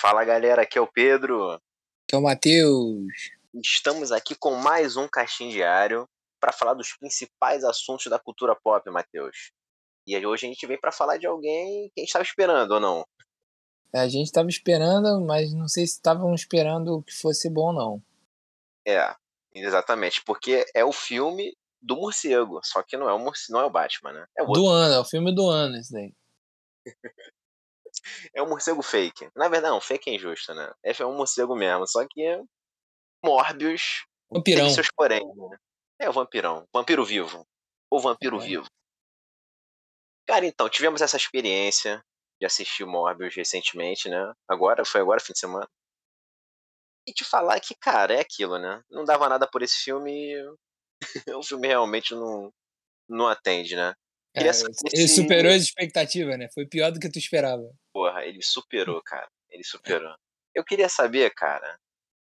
Fala galera, aqui é o Pedro. Aqui é o Matheus. Estamos aqui com mais um Caixinho Diário para falar dos principais assuntos da cultura pop, Matheus. E hoje a gente veio para falar de alguém que a gente estava esperando ou não. É, a gente estava esperando, mas não sei se estavam esperando que fosse bom ou não. É, exatamente, porque é o filme do morcego, só que não é o morcego, não é o Batman, né? É o do ano, é o filme do ano esse daí. é um morcego fake. Na verdade, não, fake é injusto, né? É um morcego mesmo, só que Morbius vampirão. tem seus porém, né? É o vampirão, vampiro vivo, ou vampiro é. vivo. Cara, então, tivemos essa experiência de assistir Morbius recentemente, né? Agora, foi agora, fim de semana. E te falar que, cara, é aquilo, né? Não dava nada por esse filme. o filme realmente não, não atende, né? É, ele superou as expectativas, né? Foi pior do que tu esperava. Porra, ele superou, cara. Ele superou. Eu queria saber, cara,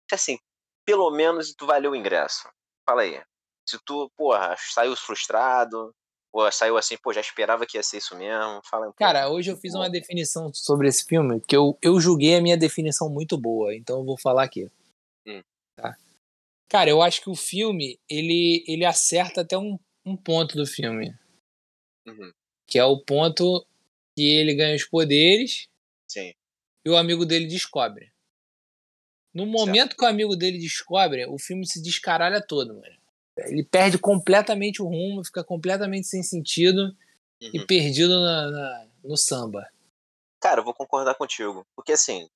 se assim, pelo menos tu valeu o ingresso. Fala aí. Se tu, porra, saiu frustrado, ou saiu assim, pô, já esperava que ia ser isso mesmo. Fala um Cara, hoje eu fiz uma definição sobre esse filme, que eu, eu julguei a minha definição muito boa, então eu vou falar aqui. Hum. Tá? Cara, eu acho que o filme, ele, ele acerta até um, um ponto do filme. Uhum. Que é o ponto que ele ganha os poderes Sim. e o amigo dele descobre. No momento certo. que o amigo dele descobre, o filme se descaralha todo, mano. Ele perde completamente o rumo, fica completamente sem sentido uhum. e perdido na, na, no samba. Cara, eu vou concordar contigo. Porque assim,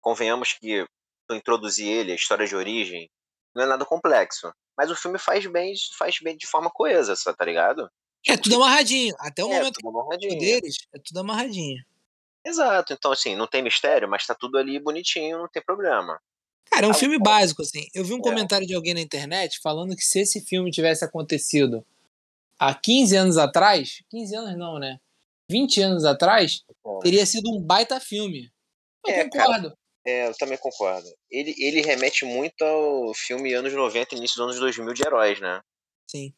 convenhamos que eu introduzir ele, a história de origem, não é nada complexo. Mas o filme faz bem, faz bem de forma coesa, tá ligado? É tudo amarradinho. Até o é, momento tudo deles, é tudo amarradinho. Exato. Então, assim, não tem mistério, mas tá tudo ali bonitinho, não tem problema. Cara, é um filme básico, assim. Eu vi um é. comentário de alguém na internet falando que se esse filme tivesse acontecido há 15 anos atrás, 15 anos não, né? 20 anos atrás, teria sido um baita filme. Eu é, concordo. Cara, é, eu também concordo. Ele, ele remete muito ao filme anos 90 início dos anos 2000 de heróis, né? Sim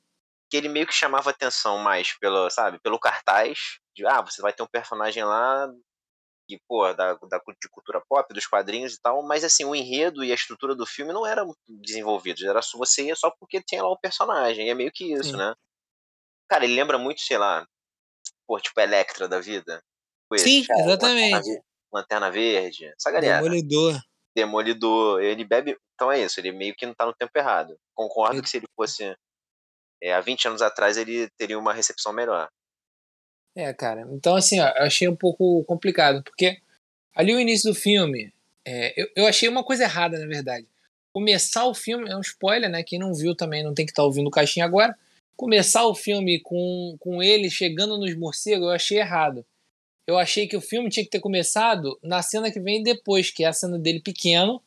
que ele meio que chamava atenção mais pelo, sabe, pelo cartaz, de ah, você vai ter um personagem lá que, pô, da, da de cultura pop, dos quadrinhos e tal, mas assim, o enredo e a estrutura do filme não eram desenvolvidos, era só você ia só porque tinha lá o personagem, é meio que isso, Sim. né? Cara, ele lembra muito, sei lá, pô, tipo Electra da vida. Sim, cara, exatamente. Lanterna, Lanterna Verde, essa galera. Demolidor. Demolidor, ele bebe, então é isso, ele meio que não tá no tempo errado. Concordo ele... que se ele fosse é, há 20 anos atrás ele teria uma recepção melhor. É, cara. Então, assim, ó, eu achei um pouco complicado, porque ali o início do filme, é, eu, eu achei uma coisa errada, na verdade. Começar o filme, é um spoiler, né? Quem não viu também não tem que estar tá ouvindo o caixinha agora. Começar o filme com, com ele chegando nos morcegos, eu achei errado. Eu achei que o filme tinha que ter começado na cena que vem depois, que é a cena dele pequeno,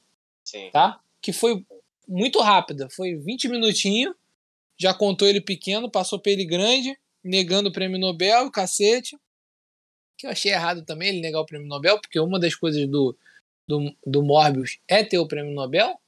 Sim. tá? Que foi muito rápida, foi 20 minutinhos já contou ele pequeno, passou pra ele grande, negando o prêmio Nobel, cacete. Que eu achei errado também ele negar o prêmio Nobel, porque uma das coisas do, do, do Morbius é ter o prêmio Nobel.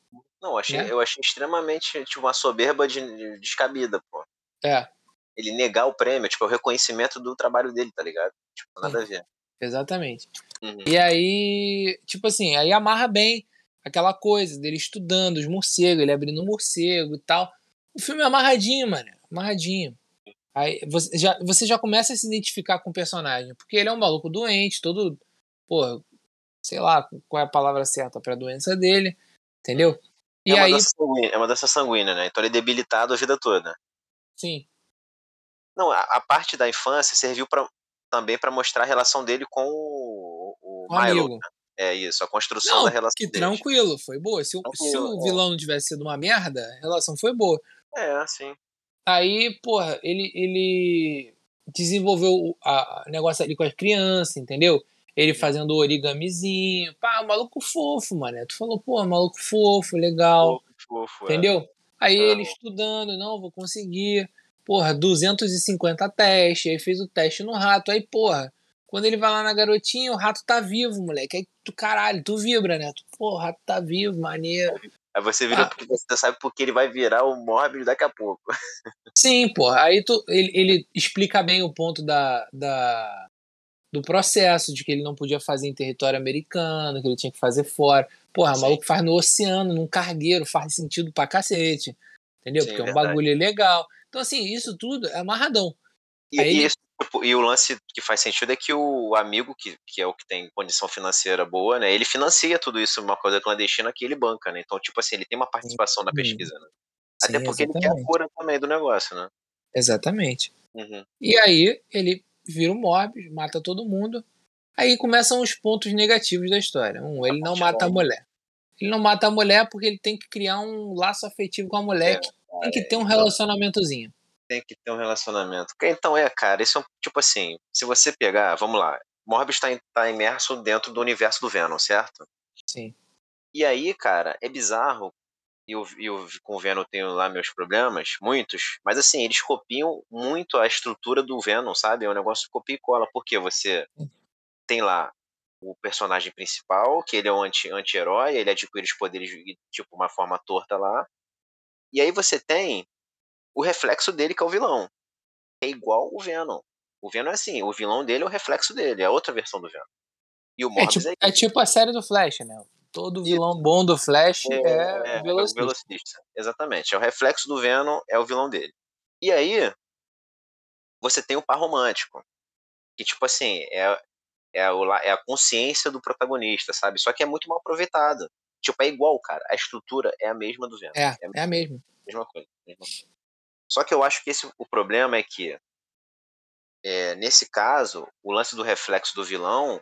Não, eu achei, né? eu achei extremamente tipo, uma soberba de, de descabida, pô. É. Ele negar o prêmio, tipo, é o reconhecimento do trabalho dele, tá ligado? Tipo, nada Sim. a ver. Exatamente. Uhum. E aí, tipo assim, aí amarra bem aquela coisa dele estudando os morcegos, ele abrindo um morcego e tal. O filme é amarradinho, mano. Amarradinho. Aí você já, você já começa a se identificar com o personagem. Porque ele é um maluco doente, todo. Pô, sei lá qual é a palavra certa pra doença dele. Entendeu? E é, uma aí... sanguínea, é uma doença sanguínea, né? Então ele é debilitado a vida toda. Sim. Não, a, a parte da infância serviu pra, também para mostrar a relação dele com o, o, o Milo. Né? É isso, a construção não, da relação. Que deles. tranquilo, foi boa. Se, tranquilo, se o vilão não tivesse sido uma merda, a relação foi boa. É, sim. Aí, porra, ele, ele desenvolveu o negócio ali com as crianças, entendeu? Ele fazendo origamizinho. Pá, maluco fofo, mano. Tu falou, pô, maluco fofo, legal. Fofo, fofo, é. entendeu? É. Aí ele estudando, não, vou conseguir. Porra, 250 testes. Aí fez o teste no rato. Aí, porra, quando ele vai lá na garotinha, o rato tá vivo, moleque. Aí tu, caralho, tu vibra, né? Tu, pô, o rato tá vivo, maneiro. Aí você vira ah. porque você sabe porque ele vai virar o Morbius daqui a pouco. Sim, pô. Aí tu, ele, ele explica bem o ponto da, da, do processo, de que ele não podia fazer em território americano, que ele tinha que fazer fora. Porra, o maluco faz no oceano, num cargueiro, faz sentido pra cacete. Entendeu? Sim, Porque é um verdade. bagulho legal. Então, assim, isso tudo é amarradão. E, Aí, e, isso, e, o lance que faz sentido é que o amigo, que, que é o que tem condição financeira boa, né? Ele financia tudo isso, uma coisa clandestina que ele banca, né? Então, tipo assim, ele tem uma participação na pesquisa, né? Sim, Até porque exatamente. ele quer a cura também do negócio, né? Exatamente. Uhum. E aí ele vira o Morbius, mata todo mundo. Aí começam os pontos negativos da história. Um, ele não mata a mulher. Ele não mata a mulher porque ele tem que criar um laço afetivo com a mulher. É, tem que ter um relacionamentozinho. Tem que ter um relacionamento. Então é, cara, isso é tipo assim, se você pegar, vamos lá, Morbius está tá imerso dentro do universo do Venom, certo? Sim. E aí, cara, é bizarro e eu, eu com o Venom tenho lá meus problemas, muitos, mas assim, eles copiam muito a estrutura do Venom, sabe? É um negócio copia e cola, porque você tem lá o personagem principal, que ele é um anti-herói, anti ele adquire os poderes de tipo uma forma torta lá. E aí você tem o reflexo dele, que é o vilão. É igual o Venom. O Venom é assim, o vilão dele é o reflexo dele, é a outra versão do Venom. E o Morbius é, tipo, é, é tipo a série do Flash, né? Todo vilão bom do Flash é, é, é o velocista. velocista. Exatamente. É o reflexo do Venom, é o vilão dele. E aí, você tem o par romântico. Que, tipo assim, é, é, o, é a consciência do protagonista, sabe? Só que é muito mal aproveitada. Tipo, é igual, cara. A estrutura é a mesma do Venom. É, é a, é a mesma. Mesma coisa, mesma coisa. Só que eu acho que esse, o problema é que, é, nesse caso, o lance do reflexo do vilão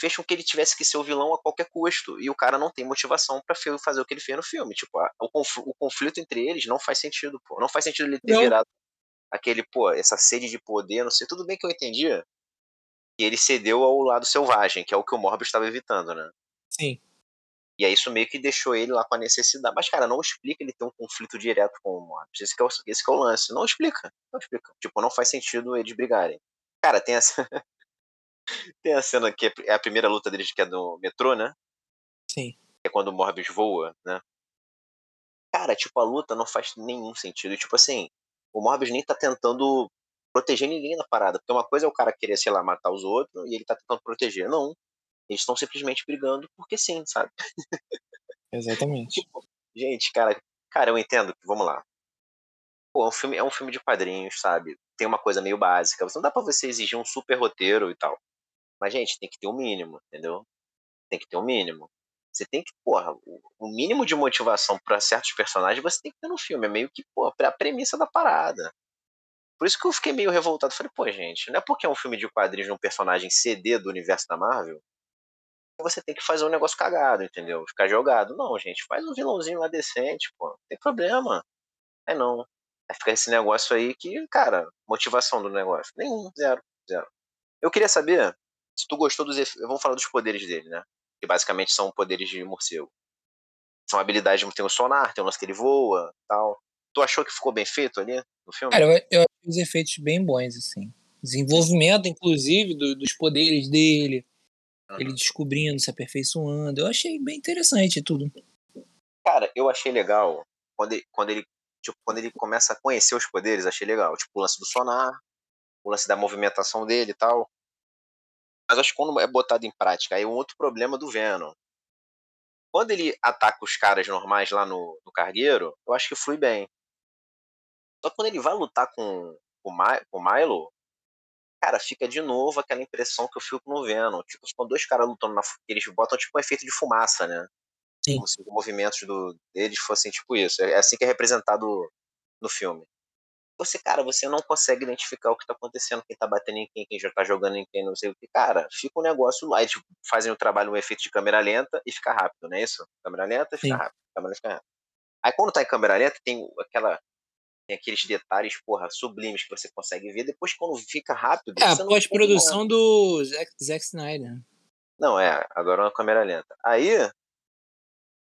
fez com que ele tivesse que ser o vilão a qualquer custo. E o cara não tem motivação para fazer o que ele fez no filme. Tipo, a, o, o, conflito entre eles não faz sentido, pô. Não faz sentido ele ter não. virado aquele, pô, essa sede de poder, não sei. Tudo bem que eu entendia que ele cedeu ao lado selvagem, que é o que o Morbius estava evitando, né? Sim. E aí isso meio que deixou ele lá com a necessidade. Mas, cara, não explica ele ter um conflito direto com o Morbius. Esse é o, esse é o lance. Não explica. Não explica. Tipo, não faz sentido eles brigarem. Cara, tem essa. Tem a cena que é a primeira luta deles, que é no metrô, né? Sim. Que é quando o Morbius voa, né? Cara, tipo, a luta não faz nenhum sentido. Tipo assim, o Morbius nem tá tentando proteger ninguém na parada. Porque uma coisa é o cara querer, sei lá, matar os outros e ele tá tentando proteger. Não. Eles estão simplesmente brigando porque sim, sabe? Exatamente. tipo, gente, cara, cara, eu entendo que, vamos lá. Pô, é um filme, é um filme de quadrinhos, sabe? Tem uma coisa meio básica. Não dá pra você exigir um super roteiro e tal. Mas, gente, tem que ter um mínimo, entendeu? Tem que ter um mínimo. Você tem que, porra, o mínimo de motivação para certos personagens você tem que ter no filme. É meio que, porra, a premissa da parada. Por isso que eu fiquei meio revoltado. Falei, pô, gente, não é porque é um filme de quadrinhos de um personagem CD do universo da Marvel você tem que fazer um negócio cagado, entendeu? Ficar jogado. Não, gente, faz um vilãozinho lá decente, pô. Não tem problema. É não. Aí fica esse negócio aí que, cara, motivação do negócio. Nenhum, zero, zero. Eu queria saber se tu gostou dos efeitos. Vamos falar dos poderes dele, né? Que basicamente são poderes de morcego. São habilidades, tem o sonar, tem o lance que ele voa tal. Tu achou que ficou bem feito ali no filme? Cara, eu, eu achei os efeitos bem bons, assim. Desenvolvimento, inclusive, do, dos poderes dele. Ele descobrindo, se aperfeiçoando. Eu achei bem interessante tudo. Cara, eu achei legal quando ele, quando ele, tipo, quando ele começa a conhecer os poderes, achei legal. Tipo, o lance do sonar, o lance da movimentação dele e tal. Mas acho que quando é botado em prática, aí é um outro problema do Venom. Quando ele ataca os caras normais lá no, no cargueiro, eu acho que flui bem. Só que quando ele vai lutar com, com, com o Milo, cara, fica de novo aquela impressão que eu fico no Venom. Tipo, quando dois caras lutando na eles botam tipo um efeito de fumaça, né? Sim. Como se os movimentos do, deles fossem tipo isso. É assim que é representado no filme você, cara, você não consegue identificar o que tá acontecendo, quem tá batendo em quem, quem já tá jogando em quem, não sei o que. Cara, fica um negócio lá, eles fazem o trabalho, um efeito de câmera lenta e fica rápido, não é isso? Câmera lenta e fica Sim. rápido, câmera fica rápido. Aí quando tá em câmera lenta, tem aquela tem aqueles detalhes, porra, sublimes que você consegue ver. Depois, quando fica rápido. É, a pós-produção do Zack, Zack Snyder. Não, é, agora é uma câmera lenta. Aí,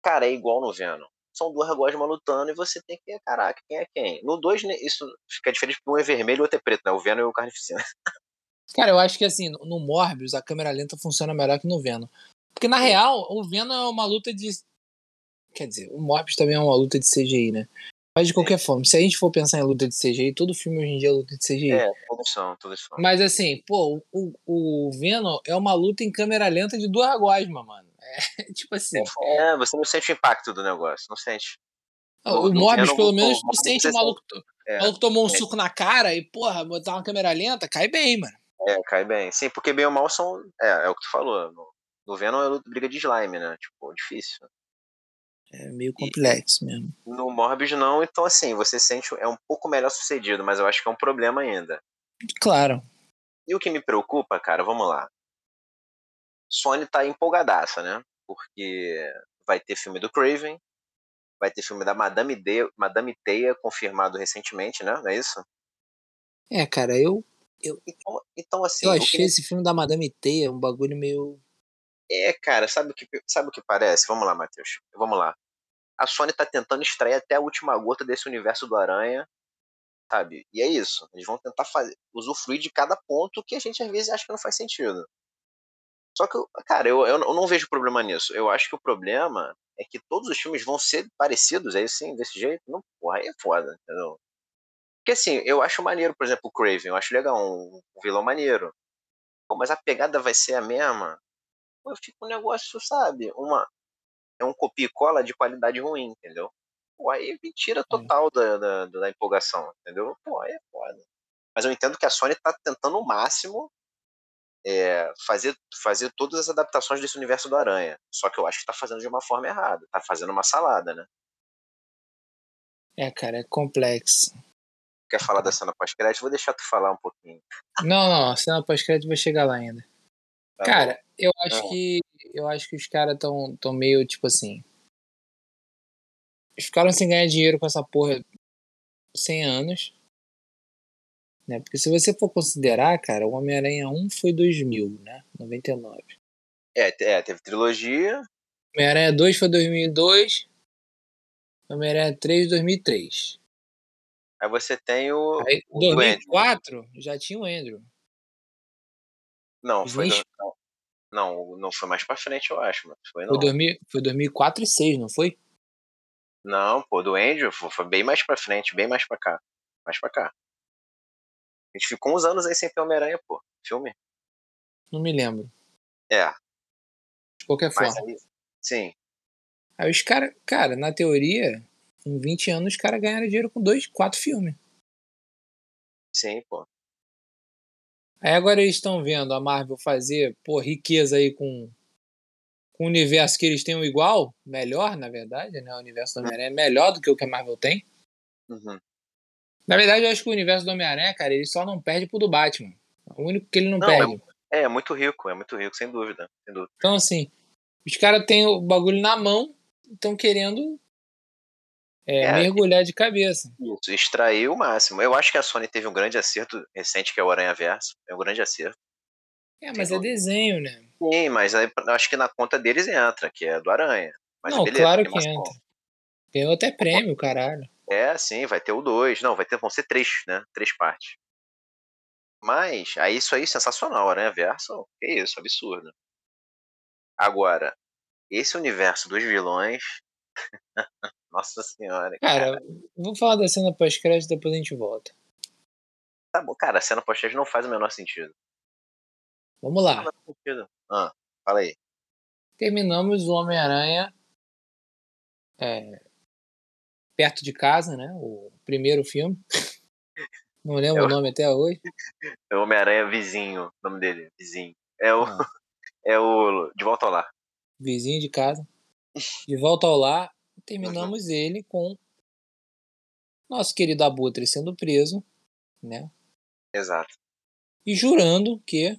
cara, é igual no Venom são duas gosmas lutando e você tem que, caraca, quem é quem? No 2, né, isso fica diferente porque um é vermelho e o outro é preto, né? O Venom e o Carnificina. Cara, eu acho que assim, no Morbius a câmera lenta funciona melhor que no Venom. Porque na real, o Venom é uma luta de. Quer dizer, o Morbius também é uma luta de CGI, né? Mas de qualquer forma, se a gente for pensar em luta de CGI, todo filme hoje em dia é luta de CGI. É, todos são, todos são. Mas assim, pô, o, o Venom é uma luta em câmera lenta de duas gosmas, mano. É, tipo assim. É, você não sente o impacto do negócio, não sente. O, o Morbius, pelo menos, tu sente o maluco. É, o maluco tomou um é. suco na cara e, porra, botar uma câmera lenta, cai bem, mano. É, cai bem. Sim, porque bem ou mal são. É, é o que tu falou. No, no Venom é briga de slime, né? Tipo, difícil. É meio complexo e, mesmo. No Morbius não, então assim, você sente é um pouco melhor sucedido, mas eu acho que é um problema ainda. Claro. E o que me preocupa, cara, vamos lá. Sony tá empolgadaça, né? Porque vai ter filme do Craven, vai ter filme da Madame, de, Madame Teia confirmado recentemente, né? Não é isso? É, cara, eu. eu então, então assim. Eu achei que... esse filme da Madame Teia um bagulho meio. É, cara, sabe o que, sabe o que parece? Vamos lá, Matheus. Vamos lá a Sony tá tentando extrair até a última gota desse universo do Aranha, sabe? E é isso. Eles vão tentar fazer, usufruir de cada ponto que a gente às vezes acha que não faz sentido. Só que, cara, eu, eu não vejo problema nisso. Eu acho que o problema é que todos os filmes vão ser parecidos, aí sim, desse jeito. Não, porra, aí é foda, entendeu? Porque assim, eu acho maneiro, por exemplo, o Craven, eu acho legal, um, um vilão maneiro. Mas a pegada vai ser a mesma. Pô, eu fico um negócio, sabe? Uma, é um copia e cola de qualidade ruim, entendeu? Pô, aí me tira total da, da, da, empolgação, entendeu? Pô, aí é foda. Mas eu entendo que a Sony tá tentando o máximo é, fazer, fazer todas as adaptações desse universo do Aranha. Só que eu acho que tá fazendo de uma forma errada. Tá fazendo uma salada, né? É, cara, é complexo. Quer falar da cena pós-crédito? Vou deixar tu falar um pouquinho. Não, não, a cena pós-crédito vai chegar lá ainda. Tá cara, bom. Eu acho tá que eu acho que os caras tão, tão meio tipo assim. Eles ficaram sem ganhar dinheiro com essa porra 100 anos. Né? Porque se você for considerar, cara, o Homem-Aranha 1 foi 2000, né? 99. É, é teve trilogia. Homem-Aranha 2 foi 2002. Homem-Aranha 3 2003. Aí você tem o. Aí, o 2004 Andrew. já tinha o Andrew. Não, foi. Do... Não, não foi mais pra frente, eu acho, mas foi não. Foi, 2000, foi 2004 e 2006, não foi? Não, pô, do Andrew foi bem mais pra frente, bem mais pra cá. Mais pra cá. A gente ficou uns anos aí sem ter Homem-Aranha, pô. Filme. Não me lembro. É. De qualquer mas forma. Aí, sim. Aí os caras, cara, na teoria, em 20 anos os caras ganharam dinheiro com dois, quatro filmes. Sim, pô. Aí agora eles estão vendo a Marvel fazer, pô, riqueza aí com, com o universo que eles têm igual, melhor, na verdade, né? O universo do uhum. Homem-Aranha é melhor do que o que a Marvel tem. Uhum. Na verdade, eu acho que o universo do Homem-Aranha, cara, ele só não perde pro do Batman. O único que ele não, não perde. É, é, muito rico, é muito rico, sem dúvida, sem dúvida. Então, assim, os caras têm o bagulho na mão, estão querendo é, é, mergulhar de cabeça. Isso, extrair o máximo. Eu acho que a Sony teve um grande acerto recente, que é o Aranha Verso. É um grande acerto. É, mas Tem é desenho, né? Sim, mas acho que na conta deles entra, que é do Aranha. Mas Não, beleza, claro que entra. Ganhou até prêmio, caralho. É, sim, vai ter o 2. Não, vai ter, vão ser três, né? Três partes. Mas, aí isso aí, sensacional, Aranha Verso, que isso, absurdo. Agora, esse universo dos vilões Nossa senhora. Cara, cara. vou falar da cena pós-crédito depois a gente volta. Tá bom, cara, a cena pós-crédito não faz o menor sentido. Vamos lá. Não Ah, fala aí. Terminamos o Homem-Aranha é, perto de casa, né? O primeiro filme. Não lembro é o... o nome até hoje. É o Homem-Aranha Vizinho, o nome dele, Vizinho. É o, ah. é o De Volta ao Lar. Vizinho de casa. De Volta ao Lar, terminamos uhum. ele com nosso querido Abutre sendo preso, né? Exato. E jurando que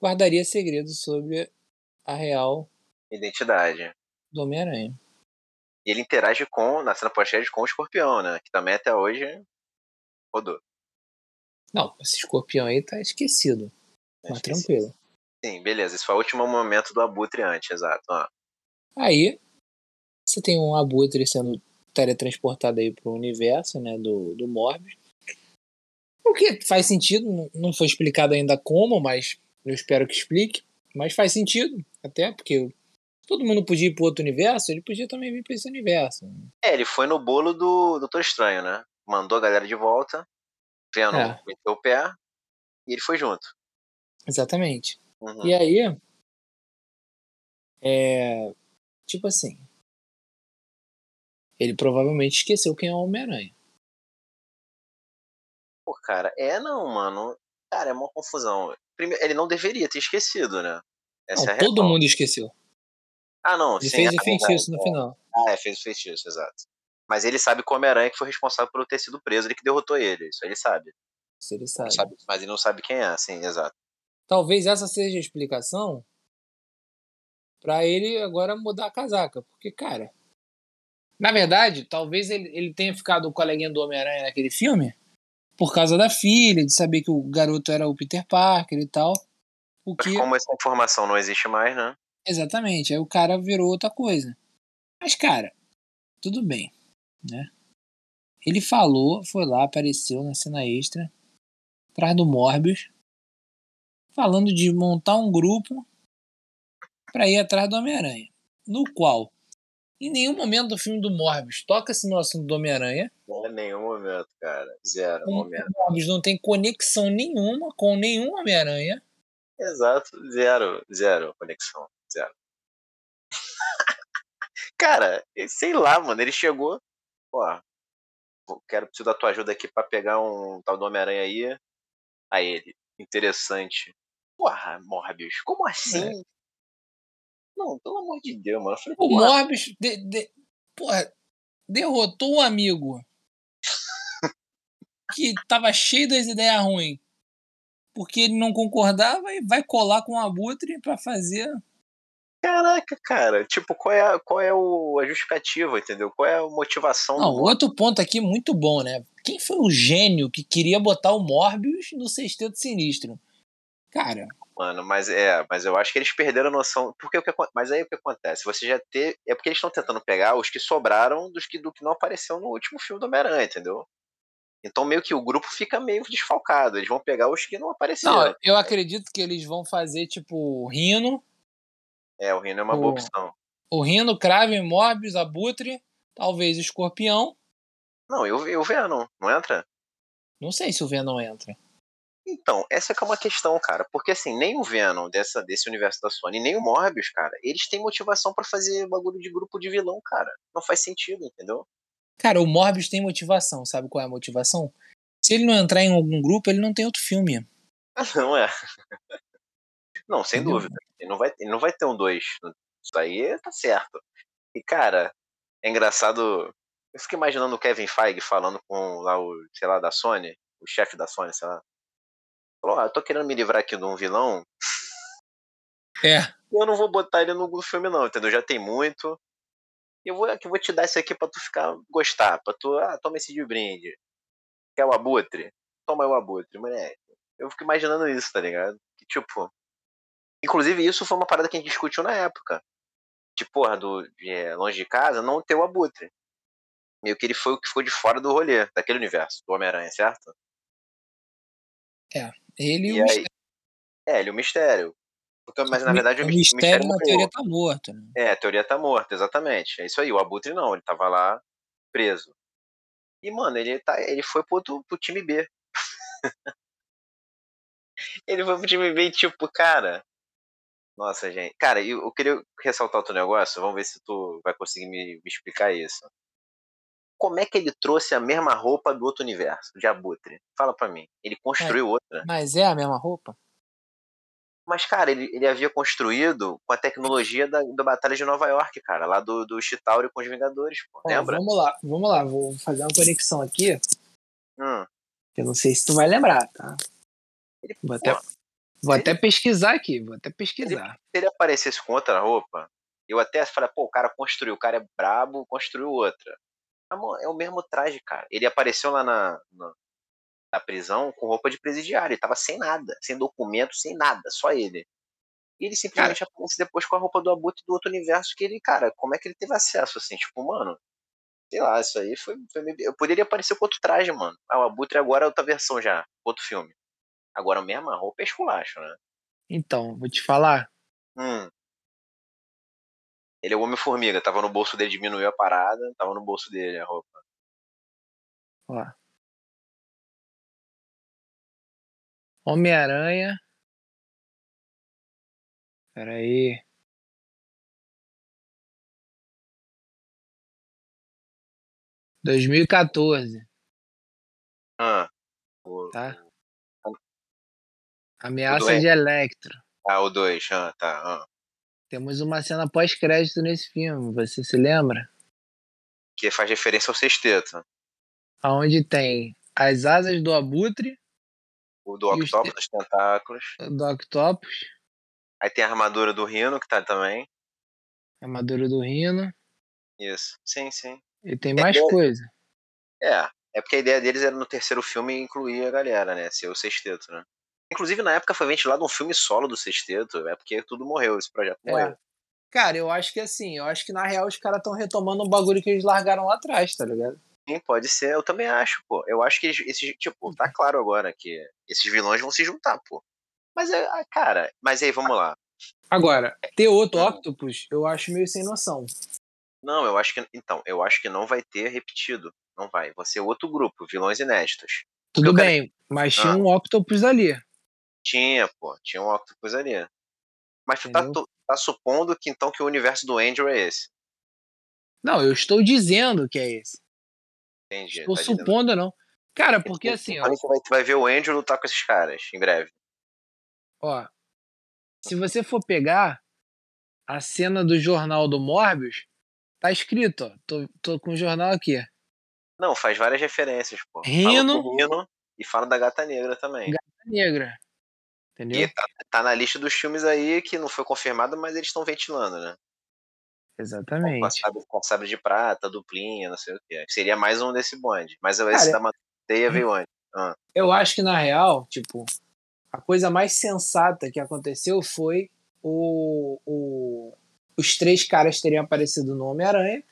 guardaria segredos sobre a real identidade do Homem-Aranha. E ele interage com, na cena pós com o escorpião, né? Que também até hoje rodou. Não, esse escorpião aí tá esquecido. É mas tranquilo. Sim, beleza. Esse foi o último momento do Abutre antes, exato. Ó. Aí, você tem um abutre sendo teletransportado aí pro universo, né, do, do Morbius. O que faz sentido, não foi explicado ainda como, mas eu espero que explique. Mas faz sentido, até porque todo mundo podia ir pro outro universo, ele podia também vir pra esse universo. É, ele foi no bolo do Doutor Estranho, né? Mandou a galera de volta, vendo É. meteu o pé, e ele foi junto. Exatamente. Uhum. E aí, é, tipo assim, ele provavelmente esqueceu quem é o Homem-Aranha. Pô, cara, é não, mano. Cara, é uma confusão. Primeiro, ele não deveria ter esquecido, né? Essa Não, é todo mundo esqueceu. Ah, não, Ele sim. fez é o feitiço verdade, no é. final. Ah, é, fez o feitiço, exato. Mas ele sabe que o Homem-Aranha que foi responsável por ter sido preso, ele que derrotou ele. Isso ele sabe. Se ele sabe. sabe- Mas ele não sabe quem é, sim, exato. Talvez essa seja a explicação pra ele agora mudar a casaca. Porque, cara, na verdade, talvez ele, ele tenha ficado o coleguinha do Homem-Aranha naquele filme por causa da filha, de saber que o garoto era o Peter Parker e tal. O Mas que, como essa informação não existe mais, né? exatamente, aí o cara virou outra coisa. Mas, cara, tudo bem, né? Ele falou, foi lá, apareceu na cena extra, atrás do Morbius, falando de montar um grupo para ir atrás do Homem-Aranha. No qual, em nenhum momento do filme do Morbius toca-se no assunto do Homem-Aranha. Não é nenhum momento, cara. Zero O momento. Morbius não tem conexão nenhuma com nenhum Homem-Aranha. Exato, zero, zero conexão, zero. cara, sei lá, mano, ele chegou, ó, quero preciso da tua ajuda aqui pra pegar um tal do Homem-Aranha aí. Aí ele, interessante. Porra, Morbius, como assim? Não, pelo amor de Deus, mano. Falei, O Morbius de, de- porra, derrotou um amigo que tava cheio das ideias ruins porque ele não concordava e vai colar com o Abutre pra fazer. caraca, cara, tipo, qual é, a, qual é o, a justificativa, entendeu? Qual é a motivação Não, do outro ponto aqui muito bom, né? Quem foi o gênio que queria botar o Morbius no Sexteto Sinistro? Cara, Mano, mas é, mas eu acho que eles perderam a noção. Porque o que, mas aí o que acontece? Você já ter. É porque eles estão tentando pegar os que sobraram dos que, do que não apareceu no último filme do Homem-Aranha, entendeu? Então meio que o grupo fica meio desfalcado. Eles vão pegar os que não apareceram. não, eu acredito que eles vão fazer tipo o Rino, É, o Rino é uma boa o- opção. o Rino, Kraven, Morbius, Abutre, talvez o Escorpião. Não, e o, e o Venom, não entra? Não sei se o Venom entra. Então, essa que é uma questão, cara. Porque assim, nem o Venom dessa, desse universo da Sony, nem o Morbius, cara, eles têm motivação pra fazer bagulho de grupo de vilão, cara. Não faz sentido, entendeu? Cara, o Morbius tem motivação. Sabe qual é a motivação? Se ele não entrar em algum grupo, ele não tem outro filme. Não é. Não, sem Entendeu? dúvida. Ele não, vai, ele não vai ter um 2. Isso aí tá certo. E, cara, é engraçado. Eu fico imaginando o Kevin Feige falando com lá o, sei lá, da Sony, o chefe da Sony, sei lá. Falou, ah, eu tô querendo me livrar aqui de um vilão. É. Eu não vou botar ele no filme, não, entendeu? Já tem muito. Eu vou, eu vou te dar isso aqui pra tu ficar gostar. Pra tu, ah, toma esse de brinde. Quer o abutre? Toma o abutre, moleque. Eu fico imaginando isso, tá ligado? Que tipo. Inclusive, isso foi uma parada que a gente discutiu na época. De porra, do, de, é, longe de casa, não ter o abutre. Meio que ele foi o que ficou de fora do rolê, daquele universo, do Homem-Aranha, certo? Ele e E o aí- Mistério. É, ele é o mistério. Porque, mas na verdade o, o mis- o Mistério, mistério na teoria, tá morto. Né? É, a teoria tá morta, exatamente. É isso aí. O Abutre não, ele tava lá preso. E, mano, ele, tá, ele foi pro, outro, pro time B. ele foi pro time B e, tipo, cara. Nossa, gente. Cara, eu, eu queria ressaltar outro negócio. Vamos ver se tu vai conseguir me, me explicar isso. Como é que ele trouxe a mesma roupa do outro universo, de Abutre? Fala pra mim. Ele construiu outra. Mas é a mesma roupa? Mas, cara, ele, ele havia construído com a tecnologia da, da Batalha de Nova York, cara. Lá do, do Chitauri com os Vingadores, pô. Lembra? vamos lá, vamos lá. Vou fazer uma conexão aqui. Hum. Eu não sei se tu vai lembrar, tá? Ele, Vou até, pô, vou ele- até pesquisar aqui. Vou até pesquisar. se ele aparecesse com outra roupa, eu até falei, pô, o cara construiu, o cara é brabo, construiu outra. É o mesmo traje, cara. Ele apareceu lá na, na, na prisão com roupa de presidiário. Ele tava sem nada, sem documento, sem nada, só ele. E ele simplesmente aparece depois com a roupa do Abutre do outro universo que ele, cara, como é que ele teve acesso assim? Tipo, mano, sei lá, isso aí foi. foi meio- Eu poderia aparecer com outro traje, mano. Ah, o Abutre agora é outra versão já, outro filme. Agora a mesma roupa é esculacho, né? Então, vou te falar. Hum, Ele é o Homem-Formiga, tava no bolso dele, diminuiu a parada, tava no bolso dele a roupa. Ó. Homem-Aranha. Pera aí. Dois mil e 2014, Ah. O, tá? Ameaça de Electro. ah, o 2. Ah, tá. Ah. Temos uma cena pós-crédito nesse filme, você se lembra? Que faz referência ao sexteto. Onde tem as asas do abutre, O do os Octopus, dos tentáculos. do Octopus, Aí tem a armadura do Rino, que tá também. a armadura do Rino, Isso. Sim, sim. e tem É, mais é- coisa. É. É porque a ideia deles era no terceiro filme incluir a galera, né? Ser o sexteto, né? Inclusive, na época foi ventilado um filme solo do sexteto. É porque tudo morreu, esse projeto É. morreu. Cara, eu acho que assim, eu acho que na real os caras estão retomando um bagulho que eles largaram lá atrás, tá ligado? Sim, pode ser. Eu também acho, pô. Eu acho que esses, tipo, tá claro agora que esses vilões vão se juntar, pô. Mas, é, ah, cara, mas aí, vamos lá. Agora, ter outro Hum. Octopus, eu acho meio sem noção. Não, eu acho que. Então, eu acho que não vai ter repetido. Não vai. Vai ser outro grupo, vilões inéditos. Tudo eu quero- bem, mas tinha Ah. um Octopus ali. Tinha, pô. Tinha um Octopus ali. Mas tu tá, Entendeu? tu tá supondo que então que o universo do Andrew é esse. Não, eu estou dizendo que é esse. Entendi. Estou tá dizendo. supondo, não. Cara, porque assim, ó, vai, tu vai ver o Andrew lutar com esses caras em breve. ó, se você for pegar a cena do jornal do Morbius, tá escrito, ó, tô, tô com o jornal aqui. Não, faz várias referências, pô. Rino. Fala do Rino e fala da Gata Negra também. Negra. Entendeu? E tá, tá na lista dos filmes aí que não foi confirmado, mas eles estão ventilando, né? Exatamente. com sabre de prata, duplinha, não sei o que. Seria mais um desse bonde. Mas esse Cara, da Mateia veio antes. Ah, Eu acho que na real, tipo, a coisa mais sensata que aconteceu foi o, o- os três caras terem aparecido no Homem-Aranha,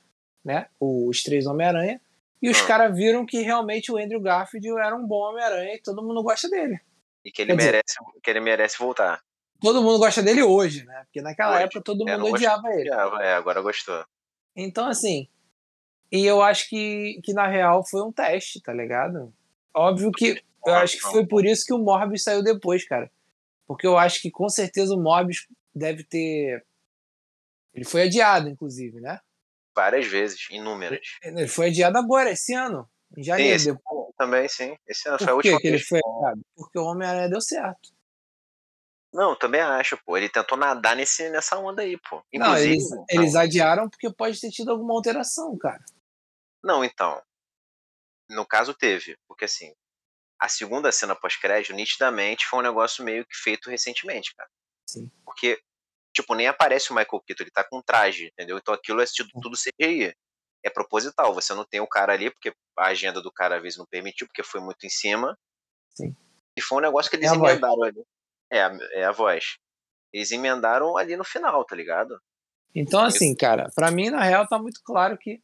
né? Os três Homem-Aranha. E os Ah. caras viram que realmente o Andrew Garfield era um bom Homem-Aranha e todo mundo gosta dele. E que ele, dizer- merece, que ele merece voltar. Todo mundo gosta dele hoje, né? Porque naquela Hoje. época todo É, mundo odiava ele. odiava, É, agora gostou. Então, assim. E eu acho que, que na real foi um teste, tá ligado? Óbvio que. Eu acho que foi por isso que o Morbius saiu depois, cara. Porque eu acho que com certeza o Morbius deve ter. Ele foi adiado, inclusive, né? Várias vezes, inúmeras. Ele foi adiado agora, esse ano. Em janeiro. esse depois. também, sim. Esse ano foi a que, última que ele foi adiado? Porque o Homem-Aranha deu certo. Não, também acho, pô. Ele tentou nadar nesse, nessa onda aí, pô. Não, Inclusive. eles, eles adiaram porque pode ter tido alguma alteração, cara. Não, então. No caso teve, porque assim, a segunda cena pós-crédito, nitidamente, foi um negócio meio que feito recentemente, cara. Sim. Porque, tipo, nem aparece o Michael Keaton, ele tá com traje, entendeu? Então aquilo é tudo, tudo CGI. É proposital, você não tem o cara ali, porque a agenda do cara às vezes não permitiu, porque foi muito em cima. Sim. E foi um negócio que eles É a voz. emendaram ali. É, a- é a voz. Eles emendaram ali no final, tá ligado? Então, assim, cara, pra mim, na real, tá muito claro que.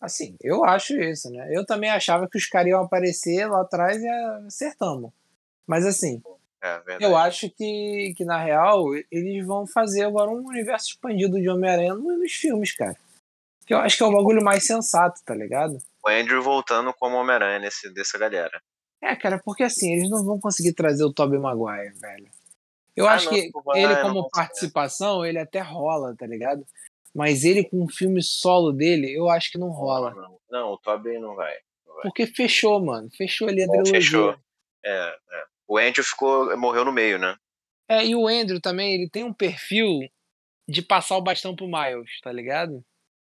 Assim, eu acho isso, né? Eu também achava que os caras iam aparecer lá atrás e acertamos. Mas, assim, É eu acho que, que, na real, eles vão fazer agora um universo expandido de Homem-Aranha nos filmes, cara. Que eu acho que é o bagulho mais sensato, tá ligado? O Andrew voltando como Homem-Aranha nesse, dessa galera. É, cara, porque assim, eles não vão conseguir trazer o Tobey Maguire, velho. Eu Ah, acho não, que não ele, não como ser. participação, ele até rola, tá ligado? Mas ele com um filme solo dele, eu acho que não rola. Não, o Tobey não vai. Porque fechou, mano. Fechou ali a trilogia. fechou. É, é. O Andrew ficou, morreu no meio, né? É, e o Andrew também, ele tem um perfil de passar o bastão pro Miles, tá ligado?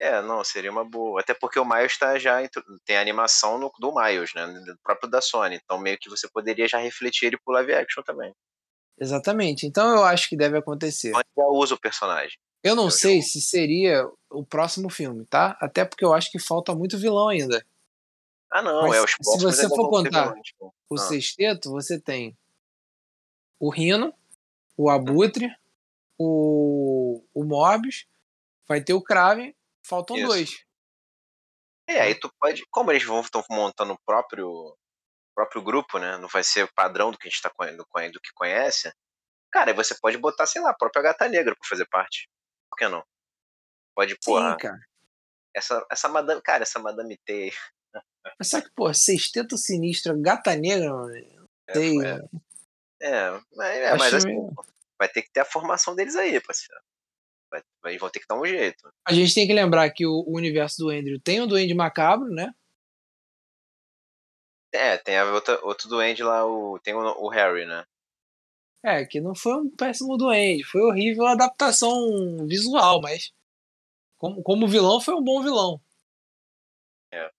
É, não, seria uma boa. Até porque o Miles tá já. Tem animação no- do Miles, né? Do próprio da Sony. Então meio que você poderia já refletir ele pro live action também. Exatamente. Então eu acho que deve acontecer. Então já usa o personagem. Eu não eu- sei se seria o próximo filme, tá? Até porque eu acho que falta muito vilão ainda. Ah, não, Mas é os se você for contar. O Ah. sexteto, você tem o Rino, o Abutre, o, o Morbius, vai ter o Kraven, faltam Isso. dois. É, aí tu pode. Como eles vão estão montando o próprio, próprio grupo, né? Não vai ser o padrão do que a gente tá do, do que conhece. Cara, aí você pode botar, sei lá, a própria gata negra pra fazer parte. Por que não? Pode, porra. Sim, cara. Essa, essa madame. Cara, essa madame T. Mas só que, pô, sexteto sinistro, gata negra, mano. É, Sei, é, mano. é, mas, é, mas assim, meio- vai ter que ter a formação deles aí, parceiro. Vai- vão ter que dar um jeito. A gente tem que lembrar que o, o universo do Andrew tem o Duende Macabro, né? É, tem a outra, outro duende lá, o, tem o, o Harry, né? É, que não foi um péssimo duende, foi horrível a adaptação visual, mas como, como vilão foi um bom vilão. É.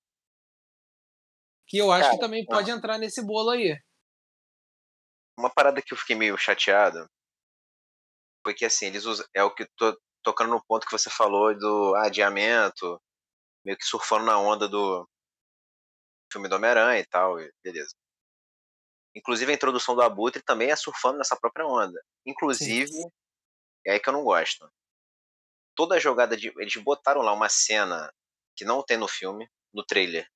Que eu acho Cara, que também pode entrar nesse bolo aí. Uma parada que eu fiquei meio chateado foi que, assim, eles usam. É o que tô tocando no ponto que você falou do adiamento, meio que surfando na onda do filme do Homem-Aranha e tal, e beleza. Inclusive a introdução do Abutre também é surfando nessa própria onda. Inclusive, é aí que eu não gosto. Toda a jogada de. Eles botaram lá uma cena que não tem no filme, no trailer.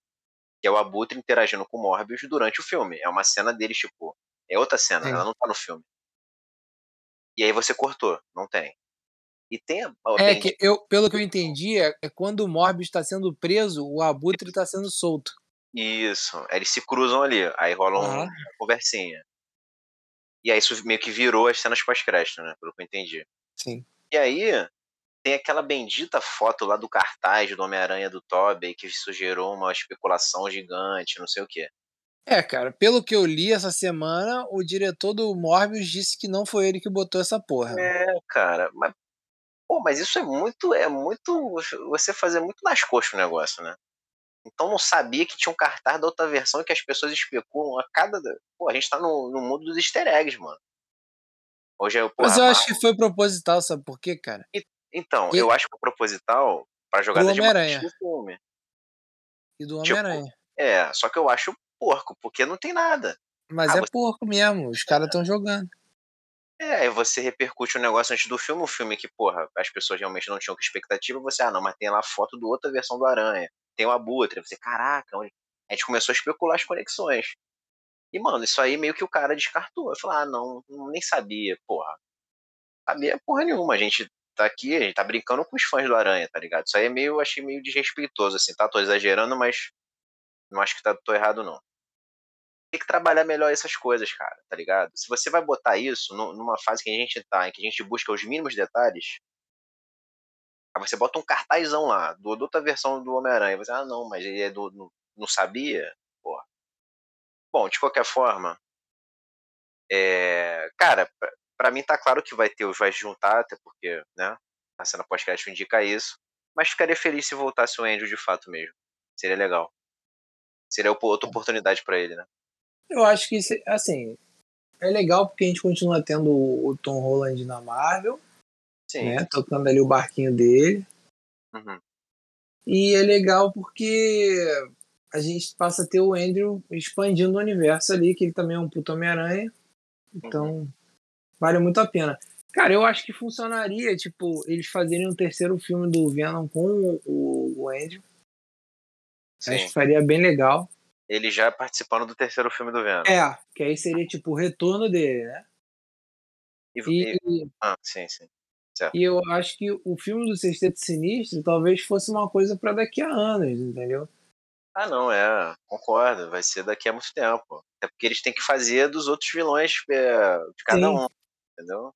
Que é o Abutre interagindo com o Morbius durante o filme. É uma cena deles, tipo. É outra cena, Sim. ela não tá no filme. E aí você cortou, não tem. E tem É que eu, pelo que eu entendi, é, é quando o Morbius está sendo preso, o Abutre está sendo solto. Isso. Eles se cruzam ali. Aí rola um- Aham. uma conversinha. E aí isso meio que virou as cenas pós-crédito, né? Pelo que eu entendi. Sim. E aí, tem aquela bendita foto lá do cartaz do Homem-Aranha do Tobey, que isso gerou uma especulação gigante, não sei o quê. É, cara, pelo que eu li essa semana, o diretor do Morbius disse que não foi ele que botou essa porra. É, cara, mas. Pô, mas isso é muito. É muito. Você fazer muito nas coxas o negócio, né? Então não sabia que tinha um cartaz da outra versão que as pessoas especulam a cada. Pô, a gente tá no, no mundo dos easter eggs, mano. Hoje é o. Mas eu acho que foi proposital, sabe por quê, cara? Então, E- eu acho que é proposital pra jogada de Homem-Aranha. marketing do filme. E do Tipo, Homem-Aranha. É, só que eu acho porco, porque não tem nada. Mas ah, é você- porco mesmo, os caras estão jogando. É, você repercute o negócio antes do filme, um filme que, porra, as pessoas realmente não tinham expectativa, você, ah, não, mas tem lá a foto do outra versão do Aranha, tem o Abutre, você, caraca, onde... a gente começou a especular as conexões. E, mano, isso aí meio que o cara descartou. Eu falei, ah, não, nem sabia, porra. Sabia porra nenhuma, a gente tá aqui, a gente tá brincando com os fãs do Aranha, tá ligado? Isso aí é meio, achei meio desrespeitoso, assim, tá? Tô exagerando, mas não acho que tá, tô errado, não. Tem que trabalhar melhor essas coisas, cara, tá ligado? Se você vai botar isso nu- numa fase que a gente tá, em que a gente busca os mínimos detalhes, aí você bota um cartazão lá, do, da outra versão do Homem-Aranha, você, ah, não, mas ele é do. Não, não sabia? Porra. Bom, de qualquer forma, é, cara, pra, pra mim tá claro que vai ter os vai juntar, até porque, né, a cena pós-crédito indica isso, mas ficaria feliz se voltasse o Andrew de fato mesmo. Seria legal. Seria outra oportunidade pra ele, né? Eu acho que, isso, assim, é legal porque a gente continua tendo o Tom Holland na Marvel, Sim. né? Tocando ali o barquinho dele. Uhum. E é legal porque a gente passa a ter o Andrew expandindo o universo ali, que ele também é um puto Homem-Aranha. Então, vale muito a pena. Cara, eu acho que funcionaria, tipo, eles fazerem um terceiro filme do Venom com o, o, Andrew. Acho Sim. que faria bem legal. Ele já participando do terceiro filme do Venom. É, que aí seria, tipo, o retorno dele, né? E, E, e- ah, sim, sim. e eu acho que o filme do Sexteto Sinistro talvez fosse uma coisa pra daqui a anos, entendeu? Ah, não, é. Concordo. Vai ser daqui a muito tempo. É porque eles têm que fazer dos outros vilões é, de cada Sim. um. Entendeu?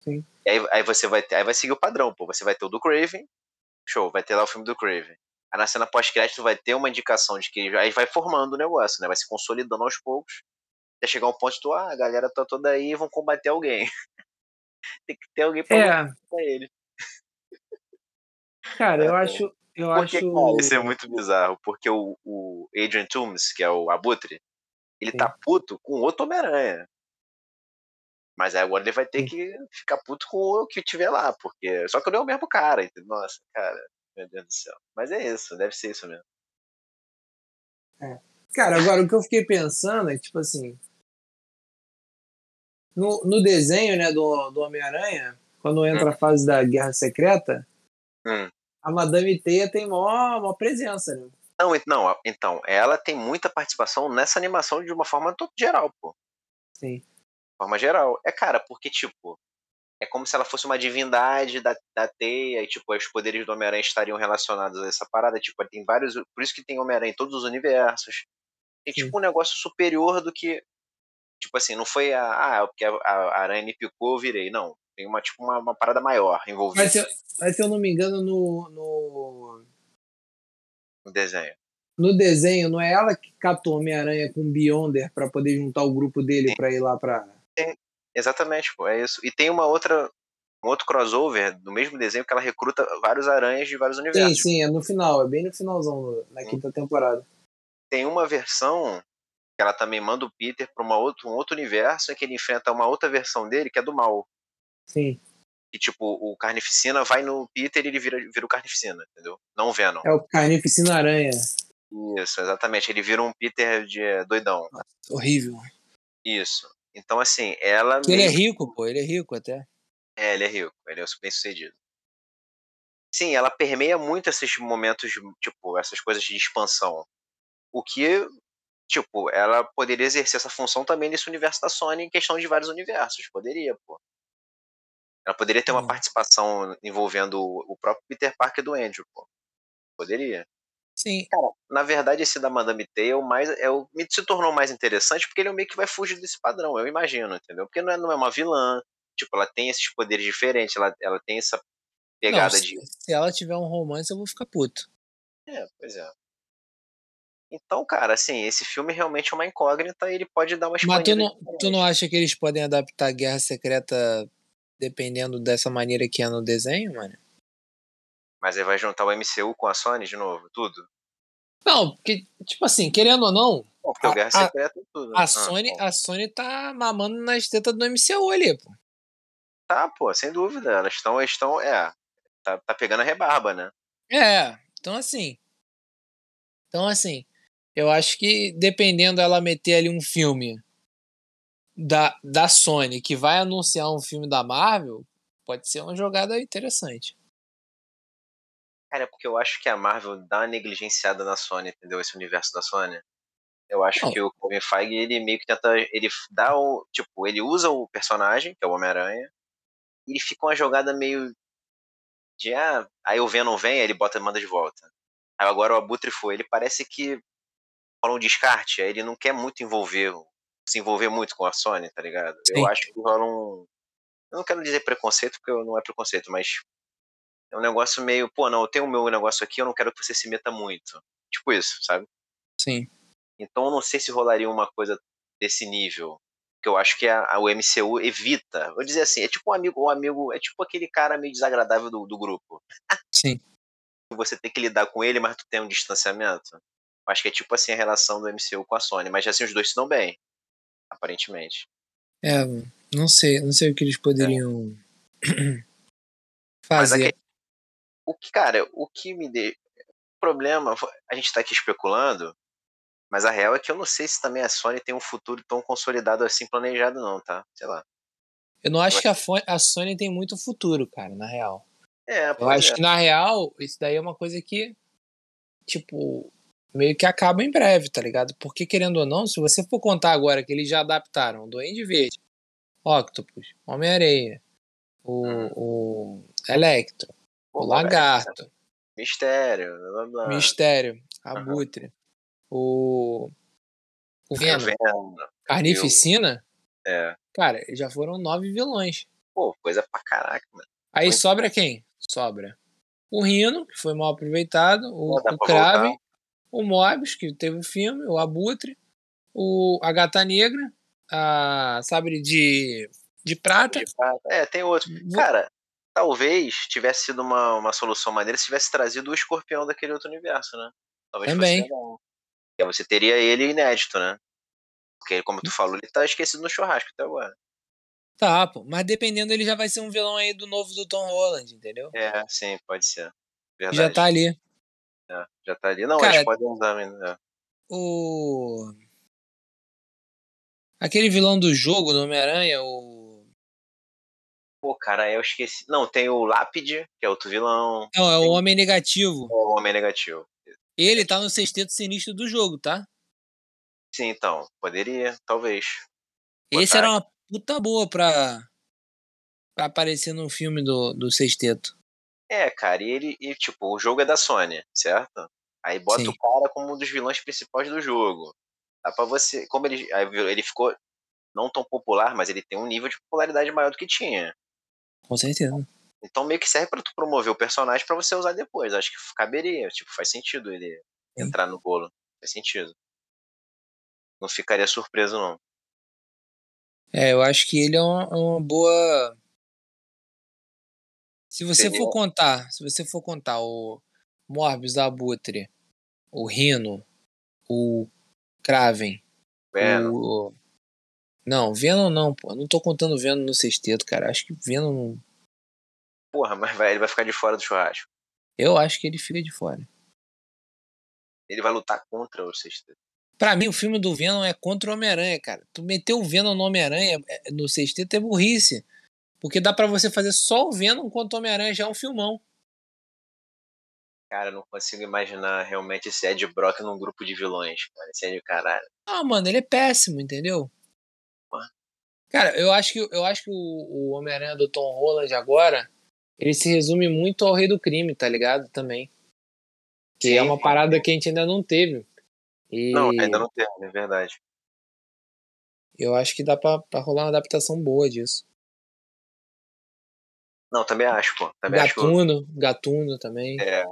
Sim. E aí, aí você vai ter, aí vai seguir o padrão, pô. Você vai ter o do Craven. Show, vai ter lá o filme do Craven. Na cena pós-crédito vai ter uma indicação de que aí vai formando o negócio, né? Vai se consolidando aos poucos. Até chegar um ponto de tu, ah, a galera tá toda aí e vão combater alguém. Tem que ter alguém pra É, ele. cara, eu É. acho. Eu Porque, acho. cara, isso é muito bizarro. Porque o, o Adrian Toomes, que é o Abutre, ele Sim. tá puto com outro Homem-Aranha. Mas aí agora ele vai ter Sim. que ficar puto com o que tiver lá, porque. Só que não é o mesmo cara, entendeu? Nossa, cara, meu Deus do céu. Mas é isso, deve ser isso mesmo. Cara, agora o que eu fiquei pensando é que, tipo assim. No, no desenho, né, do, do Homem-Aranha, quando entra a fase da Guerra Secreta, Hum. a Madame Teia tem maior, presença, né? Não, não, então, ela tem muita participação nessa animação de uma forma geral, pô. Sim. De forma geral. É, cara, porque, tipo, é como se ela fosse uma divindade da, da teia, e tipo, os poderes do Homem-Aranha estariam relacionados a essa parada. Tipo, tem vários. Por isso que tem Homem-Aranha em todos os universos. Tem tipo Sim. um negócio superior do que. Tipo assim, não foi a. Ah, porque a, a aranha me picou, eu virei. Não. Tem uma, tipo, uma, uma parada maior envolvida. Mas se, mas se eu não me engano, no, no. No desenho. No desenho, não é ela que captou Homem-Aranha com o Beyonder para poder juntar o grupo dele para ir lá pra. Sim, exatamente, pô, é isso. E tem uma outra. Um outro crossover do mesmo desenho que ela recruta vários aranhas de vários universos. Sim, sim, é no final, é bem no finalzão, na quinta temporada. Tem uma versão que ela também manda o Peter para outro, um outro universo em que ele enfrenta uma outra versão dele que é do mal. Sim. E tipo, o Carnificina vai no Peter e ele vira, vira o Carnificina, entendeu? Não o Venom. É o Carnificina Aranha. Isso, exatamente. Ele vira um Peter de doidão. Nossa, horrível. Isso. Então, assim, ela. Ele é rico, pô, ele é rico até. É, ele é rico, ele é bem sucedido. Sim, ela permeia muito esses momentos, tipo, essas coisas de expansão. O que, tipo, ela poderia exercer essa função também nesse universo da Sony em questão de vários universos. Poderia, pô. Ela poderia ter uma participação envolvendo o próprio Peter Parker do Andrew, pô. Poderia. Sim. Cara, na verdade, esse da Madame Teia mais, é o, se tornou mais interessante porque ele é meio que vai fugir desse padrão, eu imagino, entendeu? Porque não é, não é uma vilã, tipo, ela tem esses poderes diferentes, ela, ela tem essa pegada não, de. Se ela tiver um romance, eu vou ficar puto. É, pois é. Então, cara, assim, esse filme realmente é uma incógnita e ele pode dar uma Mas tu não, tu não acha que eles podem adaptar Guerra Secreta dependendo dessa maneira que é no desenho, mano? Mas aí vai juntar o MCU com a Sony de novo, tudo? Não, porque, tipo assim, querendo ou não. porque a, o Guerra Secreta é tudo. Né? A, ah, Sony, a Sony tá mamando nas tetas do MCU ali, pô. Tá, pô, sem dúvida. Elas estão, estão, é. Tá, tá pegando a rebarba, né? É, então assim. Então assim, eu acho que dependendo ela meter ali um filme da, da Sony que vai anunciar um filme da Marvel, pode ser uma jogada interessante. Cara, é porque eu acho que a Marvel dá uma negligenciada na Sony, entendeu? Esse universo da Sony. Eu acho que o Kevin Feige, ele meio que tenta. Ele dá o. Tipo, ele usa o personagem, que é o Homem-Aranha, e ele fica uma jogada meio. De ah, aí o Venom vem, aí ele bota manda de volta. Aí agora o Abutre foi. Ele parece que rola um descarte, aí ele não quer muito envolver, se envolver muito com a Sony, tá ligado? Sim. Eu acho que rola um. Eu não quero dizer preconceito, porque não é preconceito, mas é um negócio meio, pô, não, eu tenho o meu negócio aqui, eu não quero que você se meta muito. Tipo isso, sabe? Sim. Então eu não sei se rolaria uma coisa desse nível. Que eu acho que a, a, o MCU evita. Vou dizer assim, é tipo um amigo, um amigo, é tipo aquele cara meio desagradável do, do grupo. Sim. Você tem que lidar com ele, mas tu tem um distanciamento. Eu acho que é tipo assim a relação do MCU com a Sony. Mas assim, os dois se dão bem. Aparentemente. É, não sei, não sei o que eles poderiam é. fazer. O que, cara, o que me deu. O problema, a gente tá aqui especulando, mas a real é que eu não sei se também a Sony tem um futuro tão consolidado assim planejado, não, tá? Sei lá. Eu não acho eu que acho... a Sony tem muito futuro, cara, na real. É, eu acho é. que na real, isso daí é uma coisa que, tipo, meio que acaba em breve, tá ligado? Porque, querendo ou não, se você for contar agora que eles já adaptaram Duende Verde, Octopus, Homem-Areia, o, hum. o Electro, o lagarto. Mistério. Blá, blá. Mistério. Abutre. Uhum. O. O Venom. Carnificina. É. Cara, já foram nove vilões. Pô, coisa pra caraca, mano. Aí Muito sobra quem? Sobra o Rino, que foi mal aproveitado, o, o Crave, o Mobius, que teve o filme, o Abutre, o, a Gata Negra, a Sabre de, de Prata. De prata. É, tem outro. Cara, talvez tivesse sido uma, uma solução maneira se tivesse trazido o escorpião daquele outro universo, né? Talvez Também. Fosse e você teria ele inédito, né? Porque, como tu falou, ele tá esquecido no churrasco até agora. Tá, pô. Mas dependendo, ele já vai ser um vilão aí do novo do Tom Holland, entendeu? É, sim, pode ser. Verdade. Já tá ali. É, já tá ali. Não, Cara, eles podem usar ainda. É. O. Aquele vilão do jogo do Homem-Aranha, o Pô, cara, eu esqueci. Não, tem o Lápide, que é outro vilão. Não, é tem... o Homem Negativo. É o Homem Negativo. Ele tá no sexteto sinistro do jogo, tá? Sim, então. Poderia, talvez. Esse era uma puta boa pra. pra aparecer num filme do, do Sexteto. É, cara, e ele, e, tipo, o jogo é da Sony, certo? Aí bota Sim. o cara como um dos vilões principais do jogo. Dá pra você. Como ele, ele ficou não tão popular, mas ele tem um nível de popularidade maior do que tinha. Com certeza. Então meio que serve pra tu promover o personagem pra você usar depois. Acho que caberia, tipo, faz sentido ele Sim. entrar no bolo. Faz sentido. Não ficaria surpreso, não. É, eu acho que ele é uma, uma boa. Se você for contar, se você for contar o Morbius, Abutre, o Rino, o Kraven, Venom. o. Não, Venom não, pô. Não tô contando Venom no sexteto, cara. Acho que Venom. Porra, mas vai, ele vai ficar de fora do churrasco. Eu acho que ele fica de fora. Ele vai lutar contra o sexteto. Pra mim, o filme do Venom é contra o Homem-Aranha, cara. Tu meter o Venom no Homem-Aranha é- no sexteto é burrice. Porque dá pra você fazer só o Venom contra o Homem-Aranha, já é um filmão. Cara, eu não consigo imaginar realmente esse Ed Brock num grupo de vilões, cara. Esse Ed caralho. Ah, mano, ele é péssimo, entendeu? Cara, eu acho que, eu acho que o, o Homem-Aranha do Tom Holland agora, ele se resume muito ao Rei do Crime, tá ligado? Também. Que Sim. é uma parada que a gente ainda não teve. E Não, ainda não tem, é verdade. eu acho que dá pra, pra rolar uma adaptação boa disso. Não, também acho, pô. Também acho que Gatuno, Gatuno também. é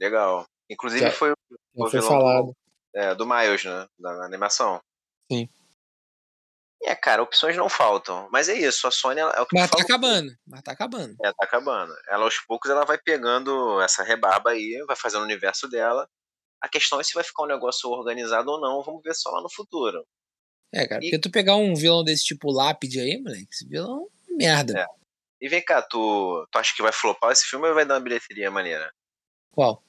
legal. Inclusive Já- foi o o foi falado. do, é, do Miles, né? Da, na animação. Sim. É, cara, opções não faltam. Mas é isso, a Sony é o que Mas tá acabando. Mas tá acabando. É, tá acabando. Ela aos poucos ela vai pegando essa rebarba aí, vai fazendo o universo dela. A questão é se vai ficar um negócio organizado ou não, vamos ver só lá no futuro. É, cara, E- porque tu pegar um vilão desse tipo lápide aí, moleque, esse vilão é merda. É. E vem cá, tu, tu acha que vai flopar esse filme ou vai dar uma bilheteria maneira? Qual?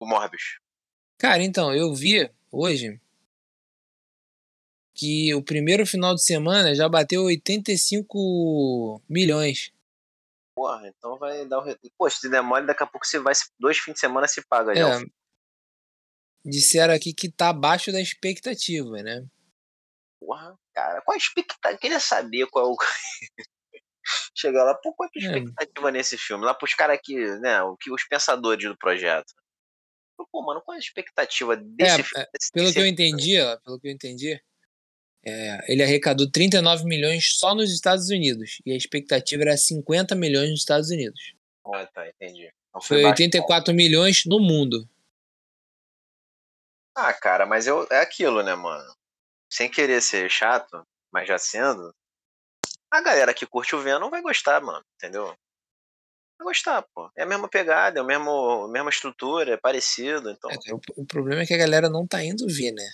O Morbius. Cara, então, eu vi hoje que o primeiro final de semana já bateu 85 milhões. Porra, então vai dar o. re- Pô, se der mole, daqui a pouco você vai. Dois fins de semana se paga. É, disseram aqui que tá abaixo da expectativa, né? Porra, cara, qual a expectativa? Queria saber qual é o. Chegar lá, pô, qual é a tua É. expectativa nesse filme? Lá pros caras que, né, o que os pensadores do projeto. Pô, mano, qual é a expectativa desse É, filme? desse- Pelo desse que eu filme? entendi, ó, pelo que eu entendi, é, ele arrecadou 39 milhões só nos Estados Unidos. E a expectativa era 50 milhões nos Estados Unidos. Ah, tá, entendi. Então Foi baixo. 84 milhões no mundo. Ah, cara, mas eu, é aquilo, né, mano? Sem querer ser chato, mas já sendo, a galera que curte o Venom vai gostar, mano, entendeu? Vai gostar, pô. É a mesma pegada, é o mesmo, a mesma estrutura, é parecido, então. É, o, o problema é que a galera não tá indo ver, né?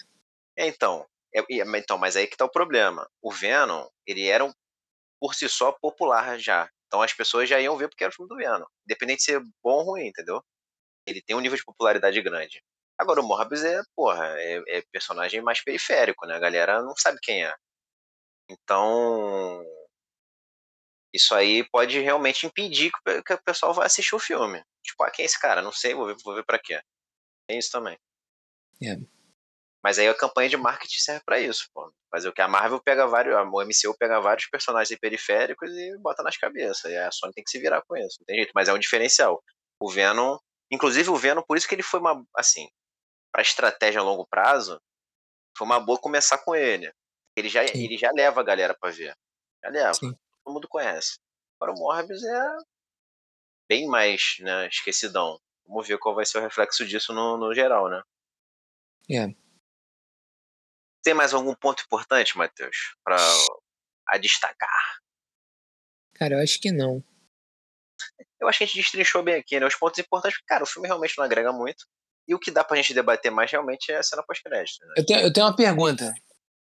É, então, então, mas aí que tá o problema. O Venom, ele era um, por si só popular já. Então as pessoas já iam ver porque era o filme do Venom. Independente de ser bom ou ruim, entendeu? Ele tem um nível de popularidade grande. Agora o Morbius é, porra, é, é personagem mais periférico, né? A galera não sabe quem é. Então. Isso aí pode realmente impedir que o pessoal vá assistir o filme. Tipo, ah, quem é esse cara? Não sei, vou ver, vou ver pra quê. Tem isso também. É. Mas aí a campanha de marketing serve pra isso, pô. Fazer o que a Marvel pega vários, a o MCU pega vários personagens periféricos e bota nas cabeças. E a Sony tem que se virar com isso, não tem jeito. Mas é um diferencial. O Venom, inclusive o Venom, por isso que ele foi uma, assim, pra estratégia a longo prazo, foi uma boa começar com ele. Ele já, Sim. ele já leva a galera pra ver. Já leva. Sim. Todo mundo conhece. Agora o Morbius é bem mais, né, esquecidão. Vamos ver qual vai ser o reflexo disso no, no geral, né? É. Tem mais algum ponto importante, Matheus, para a destacar? Cara, eu acho que não. Eu acho que a gente destrinchou bem aqui, né? Os pontos importantes, porque, cara, o filme realmente não agrega muito. E o que dá pra gente debater mais realmente é a cena pós-crédito, né? Eu tenho, eu tenho uma pergunta.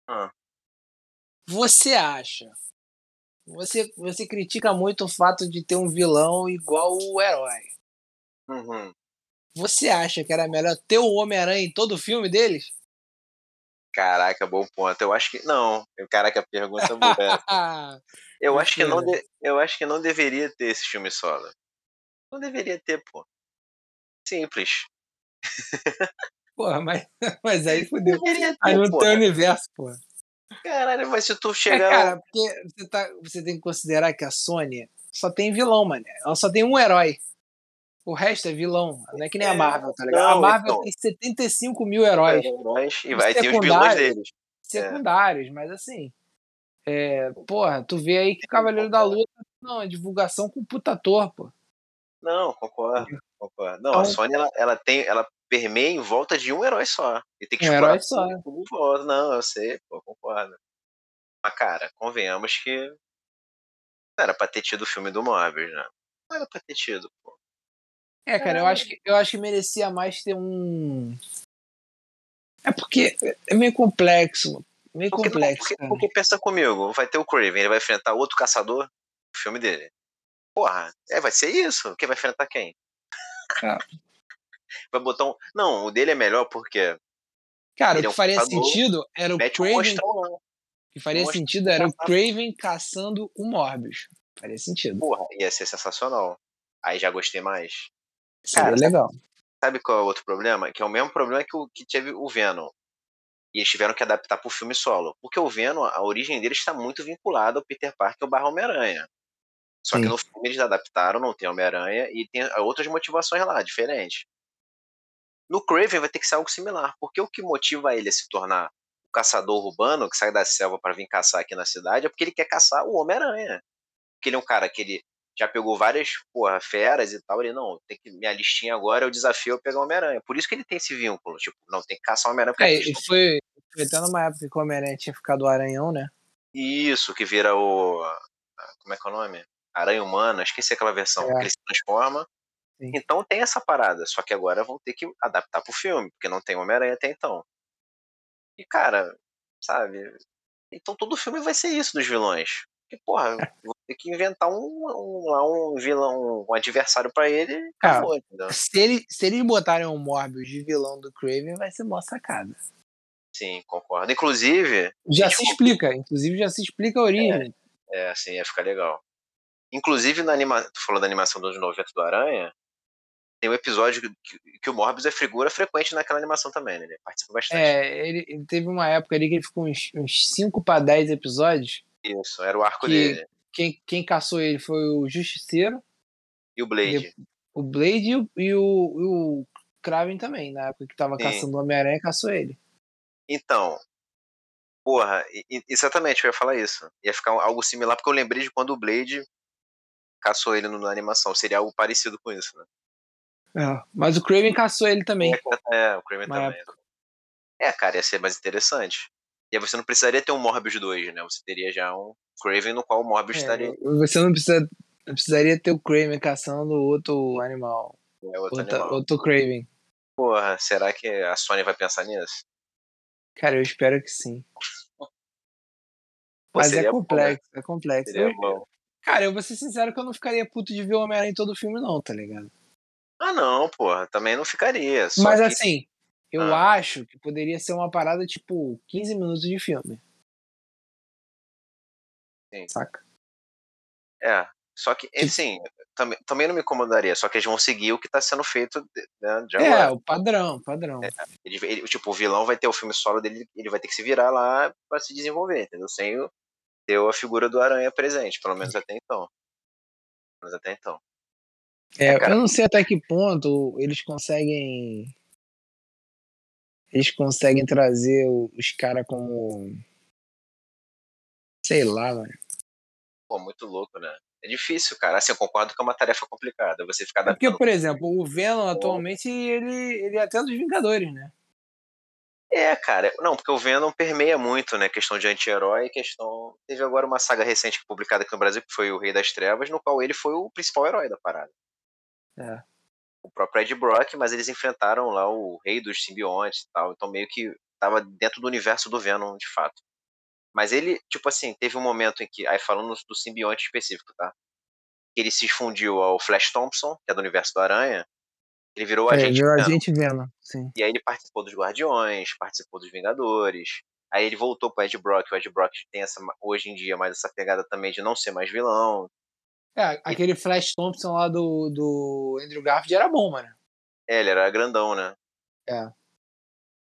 Ah. Você acha? Você, você critica muito o fato de ter um vilão igual o herói. Uhum. Você acha que era melhor ter o Homem-Aranha em todo o filme deles? Caraca, bom ponto. Eu acho que. Não. Caraca, a pergunta é boa. essa. Eu acho que não, de- eu acho que não deveria ter esse filme solo. Não deveria ter, pô. Simples. Porra, mas, mas aí ter, Aí não pô. tem universo, porra. Caralho, mas se tu É, chegar. cara, porque você, tá, você tem que considerar que a Sony só tem vilão, mano. Ela só tem um herói. O resto é vilão. Não é que nem a é, Marvel, tá ligado? Não, a Marvel então, tem 75 mil heróis. heróis e vai ter os vilões deles. Secundários, é. mas assim. É, porra, tu vê aí que Cavaleiro da Luta não, é divulgação com puta ator, pô. Não, concordo, concordo. Não, então, a Sony ela, ela tem, ela permeia em volta de um herói só. E tem que um herói só. Volta. Não, eu sei, pô, concordo. Mas, cara, convenhamos que não era pra ter tido o filme do Morbius, né? Não era pra ter tido, pô. É, cara, eu acho que, eu acho que merecia mais ter um. É porque é meio complexo. Meio porque, complexo. Porque, porque, pensa comigo, vai ter o Craven, ele vai enfrentar outro caçador, o filme dele. Porra, é, vai ser isso. Quem vai enfrentar quem? Ah. Vai botar um. Não, o dele é melhor porque. Cara, o que é um faria sentido era o Craven. Um que faria sentido era o Craven caçando o Morbius. Faria sentido. Porra, ia ser sensacional. Aí já gostei mais. Cara, legal. Sabe qual é o outro problema? Que é o mesmo problema que, o, que teve o Venom. E eles tiveram que adaptar pro filme solo. Porque o Venom, a origem dele está muito vinculada ao Peter Parker e ao Homem-Aranha. Só Sim. que no filme eles adaptaram, não tem Homem-Aranha e tem outras motivações lá, diferentes. No Craven vai ter que ser algo similar, porque o que motiva ele a se tornar o caçador urbano que sai da selva para vir caçar aqui na cidade é porque ele quer caçar o Homem-Aranha. Porque ele é um cara que ele já pegou várias porra, feras e tal. Ele, não, tem que, minha listinha agora é o desafio eu pegar o Homem-Aranha. Por isso que ele tem esse vínculo. Tipo, não, tem que caçar o Homem-Aranha. É, e foi, foi até numa época que o Homem-Aranha tinha ficado o Aranhão, né? Isso, que vira o. Como é que é o nome? Aranha Humana, esqueci aquela versão, é. que ele se transforma. Sim. Então tem essa parada, só que agora vão ter que adaptar pro filme, porque não tem Homem-Aranha até então. E cara, sabe? Então todo filme vai ser isso dos vilões. Porque, porra, é. vou ter que inventar um, um, um vilão, um adversário para ele. Acabou, Cara, se, ele, se eles botarem um Morbius de vilão do Craven, vai ser mó sacada. Sim, concordo. Inclusive. Já se explica, inclusive já se explica a origem. É, é assim, ia ficar legal. Inclusive, na anima... tu falou da animação dos 90 do Aranha, tem um episódio que, que, o Morbius é figura frequente naquela animação também, né? Ele participa bastante. É, ele, ele teve uma época ali que ele ficou uns, uns 5 para 10 episódios. Isso, era o arco dele. Quem, quem caçou ele foi o Justiceiro. E o Blade. E, o Blade e o, e o, o Kraven também, na época que tava Sim. caçando o Homem-Aranha, caçou ele. Então, porra, exatamente, eu ia falar isso. Ia ficar algo similar, porque eu lembrei de quando o Blade caçou ele na animação. Seria algo parecido com isso, né? É, mas o Kraven caçou ele também. É, é o Kraven também. Época. É, cara, ia ser mais interessante. E aí você não precisaria ter um Morbius 2, né? Você teria já um Kraven no qual o Morbius é, estaria. Você não, precisa, não precisaria ter o Kraven caçando outro animal. É outro, Outra, animal. outro Kraven. Porra, será que a Sony vai pensar nisso? Cara, eu espero que sim. Mas é complexo, bom, né? é complexo. Seria bom. Cara, eu vou ser sincero que eu não ficaria puto de ver o Homem-Aranha em todo o filme, não, tá ligado? Ah, não, porra, também não ficaria. Mas que... assim, eu ah. acho que poderia ser uma parada tipo 15 minutos de filme. Sim. Saca? É, só que, tipo... assim, também, também não me incomodaria, só que eles vão seguir o que tá sendo feito né, de agora. É, o padrão, padrão. É, ele, ele, tipo, o vilão vai ter o filme solo dele, ele vai ter que se virar lá pra se desenvolver, entendeu? Sem o, ter a figura do Aranha presente, pelo menos até então. Pelo menos até então. É, é eu não sei até que ponto eles conseguem. Eles conseguem trazer os caras como. Sei lá, mano. Pô, muito louco, né? É difícil, cara. Assim, eu concordo que é uma tarefa complicada. Você ficar adaptando. Porque, por exemplo, o Venom atualmente ele, ele é até dos Vingadores, né? É, cara. Não, porque o Venom permeia muito, né? Questão de anti-herói, questão. Teve agora uma saga recente publicada aqui no Brasil, que foi o Rei das Trevas, no qual ele foi o principal herói da parada. É. O próprio Ed Brock, mas eles enfrentaram lá o Rei dos Simbiontes e tal. Então meio que tava dentro do universo do Venom, de fato. Mas ele, tipo assim, teve um momento em que. Aí falando do simbionte específico, tá? Ele se fundiu ao Flash Thompson, que é do universo do Aranha, ele virou é, agente virou agente Venom, sim. E aí ele participou dos Guardiões, participou dos Vingadores. Aí ele voltou pro Ed Brock, o Ed Brock tem essa, hoje em dia mais essa pegada também de não ser mais vilão. É, aquele. Flash Thompson lá do, do Andrew Garfield era bom, mano. É, ele era grandão, né? É.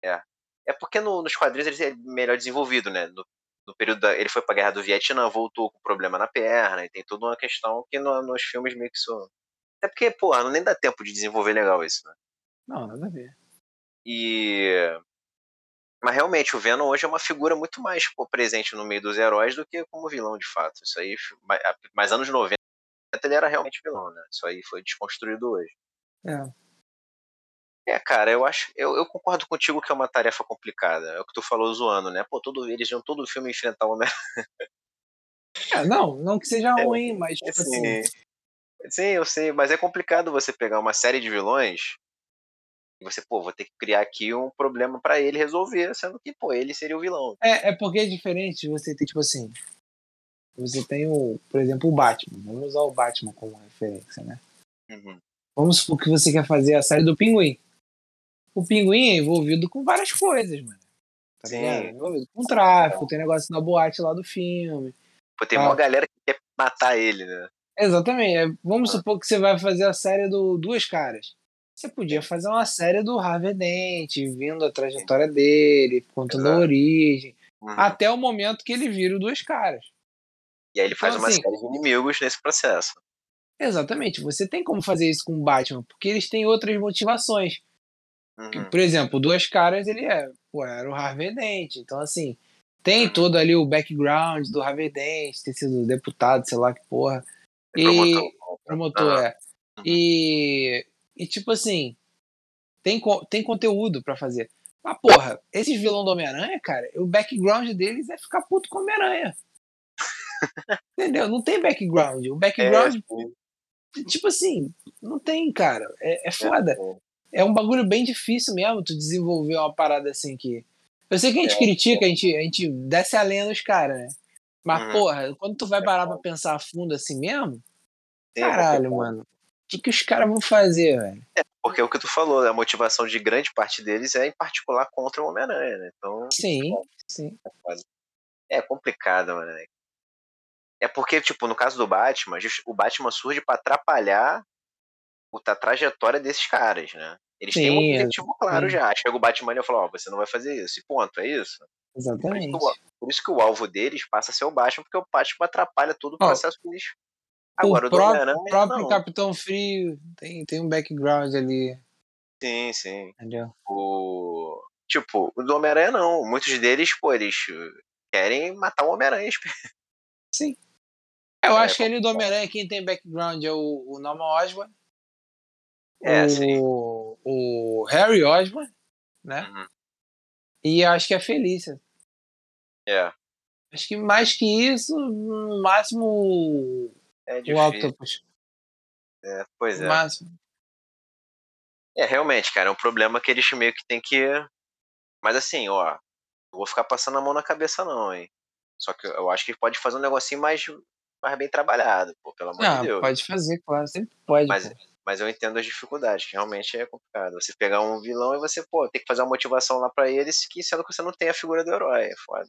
É. É porque no, nos quadrinhos ele é melhor desenvolvido, né? No, no período da, ele foi pra guerra do Vietnã, voltou com problema na perna, e tem toda uma questão que no, nos filmes meio que isso. Até porque, porra, nem dá tempo de desenvolver legal isso, né? Não, nada a ver. E. Mas realmente, o Venom hoje é uma figura muito mais pô, presente no meio dos heróis do que como vilão, de fato. Isso aí. Mas anos 90 ele era realmente vilão, né? Isso aí foi desconstruído hoje. É. É, cara, eu acho. Eu, eu concordo contigo que é uma tarefa complicada. É o que tu falou zoando, né? Pô, todo, eles iam todo filme enfrentar o homem É, não, não que seja é, ruim, mas tipo assim. assim. Sim, eu sei, mas é complicado você pegar uma série de vilões e você, pô, vou ter que criar aqui um problema para ele resolver, sendo que, pô, ele seria o vilão. É, é porque é diferente você ter, tipo assim. Você tem o, por exemplo, o Batman. Vamos usar o Batman como referência, né? Uhum. Vamos supor que você quer fazer a série do Pinguim. O Pinguim é envolvido com várias coisas, mano. Tá Sim. ligado? Envolvido com tráfico, tem negócio na boate lá do filme. Pô, tem Tá. uma galera que quer matar ele, né? Exatamente. É, Vamos Ah. supor que você vai fazer a série do Duas Caras. Você podia fazer uma série do Harvey Dent, vindo a trajetória dele, contando a origem, Uhum. até o momento que ele vira o Duas Caras. E aí ele faz Então, uma assim- série de inimigos nesse processo. Exatamente. Você tem como fazer isso com o Batman, porque eles têm outras motivações. Uhum. Por exemplo, Duas Caras, ele é, pô, era o Harvey Dent. Então, assim, tem Uhum. todo ali o background do Harvey Dent, ter sido deputado, sei lá que porra. E Promotor. promotor, Aham. é. E, e tipo assim, tem, tem conteúdo pra fazer. Mas, porra, esses vilão do Homem-Aranha, cara, o background deles é ficar puto com o Homem-Aranha. Entendeu? Não tem background. O É, background, sim, tipo assim, não tem, cara. É, é foda. é. É um bagulho bem difícil mesmo tu desenvolver uma parada assim que. Eu sei que a gente É, critica, a gente, a gente desce a lenha nos caras, né? Mas, Uhum. porra, quando tu vai parar pra pensar a fundo assim mesmo, é caralho, mano. O que, que os caras vão fazer, velho? Porque é o que tu falou, a motivação de grande parte deles é em particular contra o Homem-Aranha, né? Então Sim, sim. é complicado, mano. É porque, tipo, no caso do Batman, o Batman surge pra atrapalhar a trajetória desses caras, né? Eles têm um Sim, objetivo claro sim. já. Chega o Batman e fala, ó, você não vai fazer isso. E ponto, é isso. Por isso, Exatamente. que o, por isso que o alvo deles passa a ser o Batman, porque o Batman atrapalha todo o processo que eles... Agora, o, próprio, Homem-Aranha, o próprio não. Capitão Frio tem, tem um background ali, Sim, sim. entendeu? O... Tipo, o do Homem-Aranha não. Muitos deles, pô, eles querem matar o Homem-Aranha. Sim. Eu É, acho que ali do Homem-Aranha quem tem background é o, o Norman Osborn, É, sim. o, o Harry Osborn, né? Uhum. E acho que a Felícia. É, Acho que mais que isso, no máximo é o. Octopus. É, pois No é. máximo. É, realmente, cara, é um problema que eles meio que tem que. Mas assim, ó, não vou ficar passando a mão na cabeça, não, hein? Só que eu acho que pode fazer um negocinho mais, mais bem trabalhado, pô, pelo amor Ah, de Deus. pode fazer, claro, sempre pode. Mas, pô. mas eu entendo as dificuldades, que realmente é complicado. Você pegar um vilão e você, pô, tem que fazer uma motivação lá pra eles, que sendo que você não tem a figura do herói, é foda.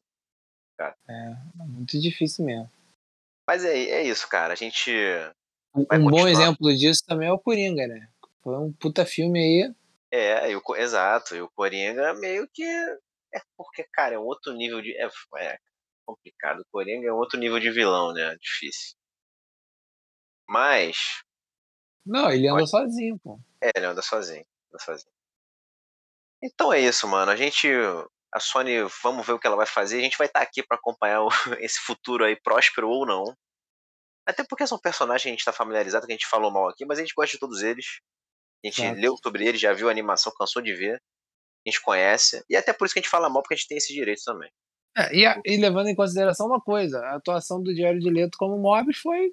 É muito difícil mesmo. Mas é, é isso, cara. A gente. Um, um bom exemplo disso também é o Coringa, né? Foi um puta filme aí. É, e Co- exato. E o Coringa meio que. É porque, cara, é um outro nível de. É, é complicado. O Coringa é outro nível de vilão, né? Difícil. Mas. Não, ele anda sozinho, pô. É, ele anda sozinho. Anda sozinho. Então é isso, mano. A gente. A Sony, vamos ver o que ela vai fazer. A gente vai estar aqui pra acompanhar o- esse futuro aí, próspero ou não. Até porque são personagens que a gente tá familiarizado, que a gente falou mal aqui, mas a gente gosta de todos eles. A gente Exato. leu sobre eles, já viu a animação, cansou de ver. A gente conhece. E até por isso que a gente fala mal, porque a gente tem esse direito também. É, e, a- e levando em consideração uma coisa, a atuação do Diário de Leto como Morbius foi,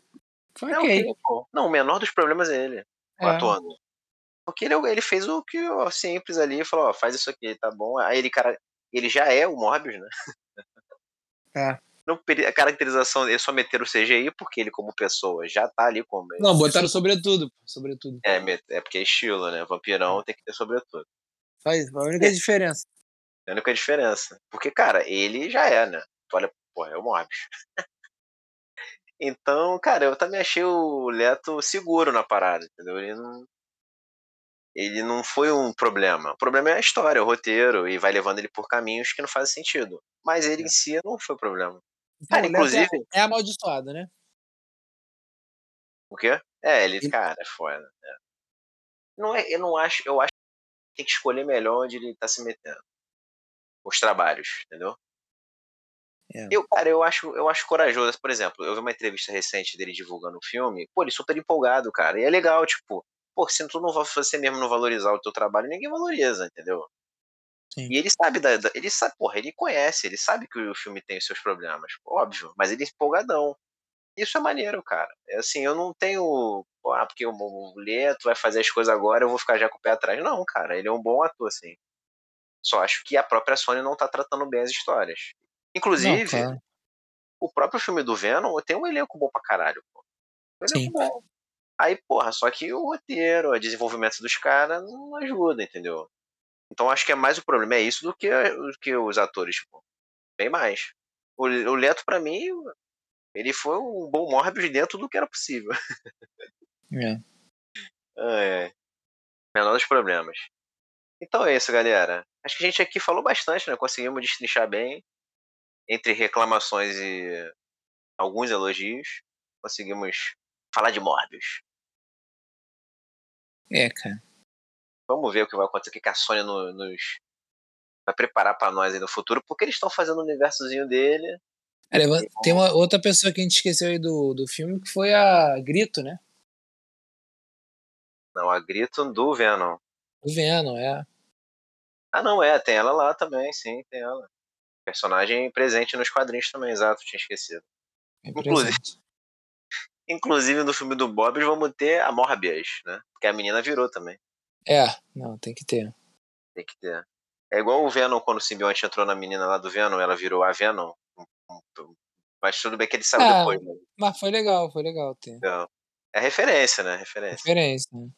foi Não, ok. pô. Não, o menor dos problemas é ele, o É. atuando. Porque ele, ele fez o que ó, simples ali, falou, ó, faz isso aqui, tá bom. Aí ele, cara, ele já é o Morbius, né? É. Não, a caracterização, eles só meteram o CGI porque ele, como pessoa, já tá ali como. Não, botaram sobretudo, pô, sobretudo. É, é porque é estilo, né? Vampirão tem que ter sobretudo. Só isso, a única É. diferença. É a única diferença. Porque, cara, ele já é, né? Tu olha, pô, é o Morbius. então, cara, eu também achei o Leto seguro na parada, entendeu? Ele não. Ele não foi um problema. O problema é a história, o roteiro, e vai levando ele por caminhos que não fazem sentido. mas ele em si não foi problema. Cara, é- inclusive. é amaldiçoado, né? O quê? É, ele, Ele- cara, é foda. é. Não é, eu não acho, eu acho que tem que escolher melhor onde ele tá se metendo. Os trabalhos, entendeu? É. Eu, cara, eu acho, eu acho corajoso. Por exemplo, eu vi uma entrevista recente dele divulgando o filme, pô, ele super empolgado, cara. E é legal, tipo, pô, se tu não você mesmo não valorizar o teu trabalho, ninguém valoriza, entendeu? Sim. E ele sabe da, da- ele sabe, porra, ele conhece, ele sabe que o filme tem os seus problemas, óbvio, mas ele é empolgadão. Isso é maneiro, cara. É assim, eu não tenho, ah, porque o, o Leto vai fazer as coisas agora, eu vou ficar já com o pé atrás. Não, cara, ele é um bom ator, assim. Só acho que a própria Sony não tá tratando bem as histórias. Não, Inclusive, claro. o próprio filme do Venom tem um elenco bom pra caralho, pô. Um elenco Sim. bom. Aí, porra, só que o roteiro, o desenvolvimento dos caras não ajuda, entendeu? Então acho que é mais o problema é isso do que, do que os atores, pô. Bem mais. O, o Leto, pra mim, ele foi um bom Morbius dentro do que era possível. É. É. Menor dos problemas. Então é isso, galera. Acho que a gente aqui falou bastante, né? Conseguimos destrinchar bem. Entre reclamações e alguns elogios. Conseguimos falar de Morbius. É, cara. Vamos ver o que vai acontecer, o que a Sony no- nos vai preparar pra nós aí no futuro, porque eles estão fazendo o universozinho dele. Olha, tem uma outra pessoa que a gente esqueceu aí do, do filme que foi a Grito, né? Não, a grito do Venom. O Venom, é. Ah, não, é, tem ela lá também, sim, tem ela. Personagem presente nos quadrinhos também, exato, tinha esquecido. é Inclusive-. Inclusive no filme do Bob vamos ter a Morbius, né? Porque a menina virou também. É, não, tem que ter. Tem que ter. É igual o Venom, quando o simbionte entrou na menina lá do Venom, ela virou a Venom. Mas tudo bem que ele saiu Ah. depois, né? Mas foi legal, foi legal ter. Então, é referência, né? Referência. Referência, né?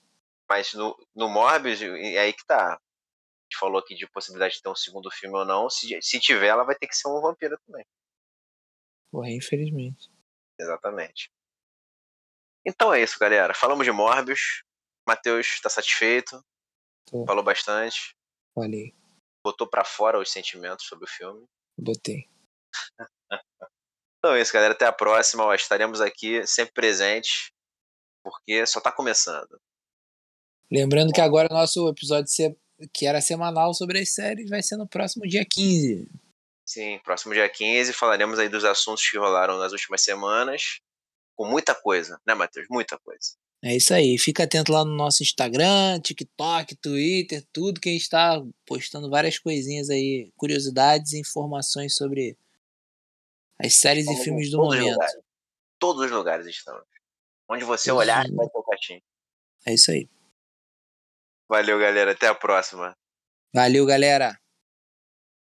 Mas no, no Morbius, é aí que tá. A gente falou aqui de possibilidade de ter um segundo filme ou não. Se, se tiver, ela vai ter que ser um vampiro também. Porra, infelizmente. Exatamente. Então é isso, galera. Falamos de Morbius. Matheus tá satisfeito. Tô. Falou bastante. Falei, Botou pra fora os sentimentos sobre o filme. botei. Então é isso, galera. Até a próxima. Ó, estaremos aqui sempre presentes. Porque só tá começando. Lembrando que agora o nosso episódio que era semanal sobre as séries vai ser no próximo dia 15. Sim, próximo dia 15 falaremos aí dos assuntos que rolaram nas últimas semanas. Com muita coisa, né, Matheus? Muita coisa. É isso aí. Fica atento lá no nosso Instagram, TikTok, Twitter, tudo que a gente está postando várias coisinhas aí, curiosidades e informações sobre as séries e Estamos filmes em do momento. lugares. Todos os lugares estamos. Onde você olhar, vai ter o caixinho. É isso aí. Valeu, galera. Até a próxima. Valeu, galera.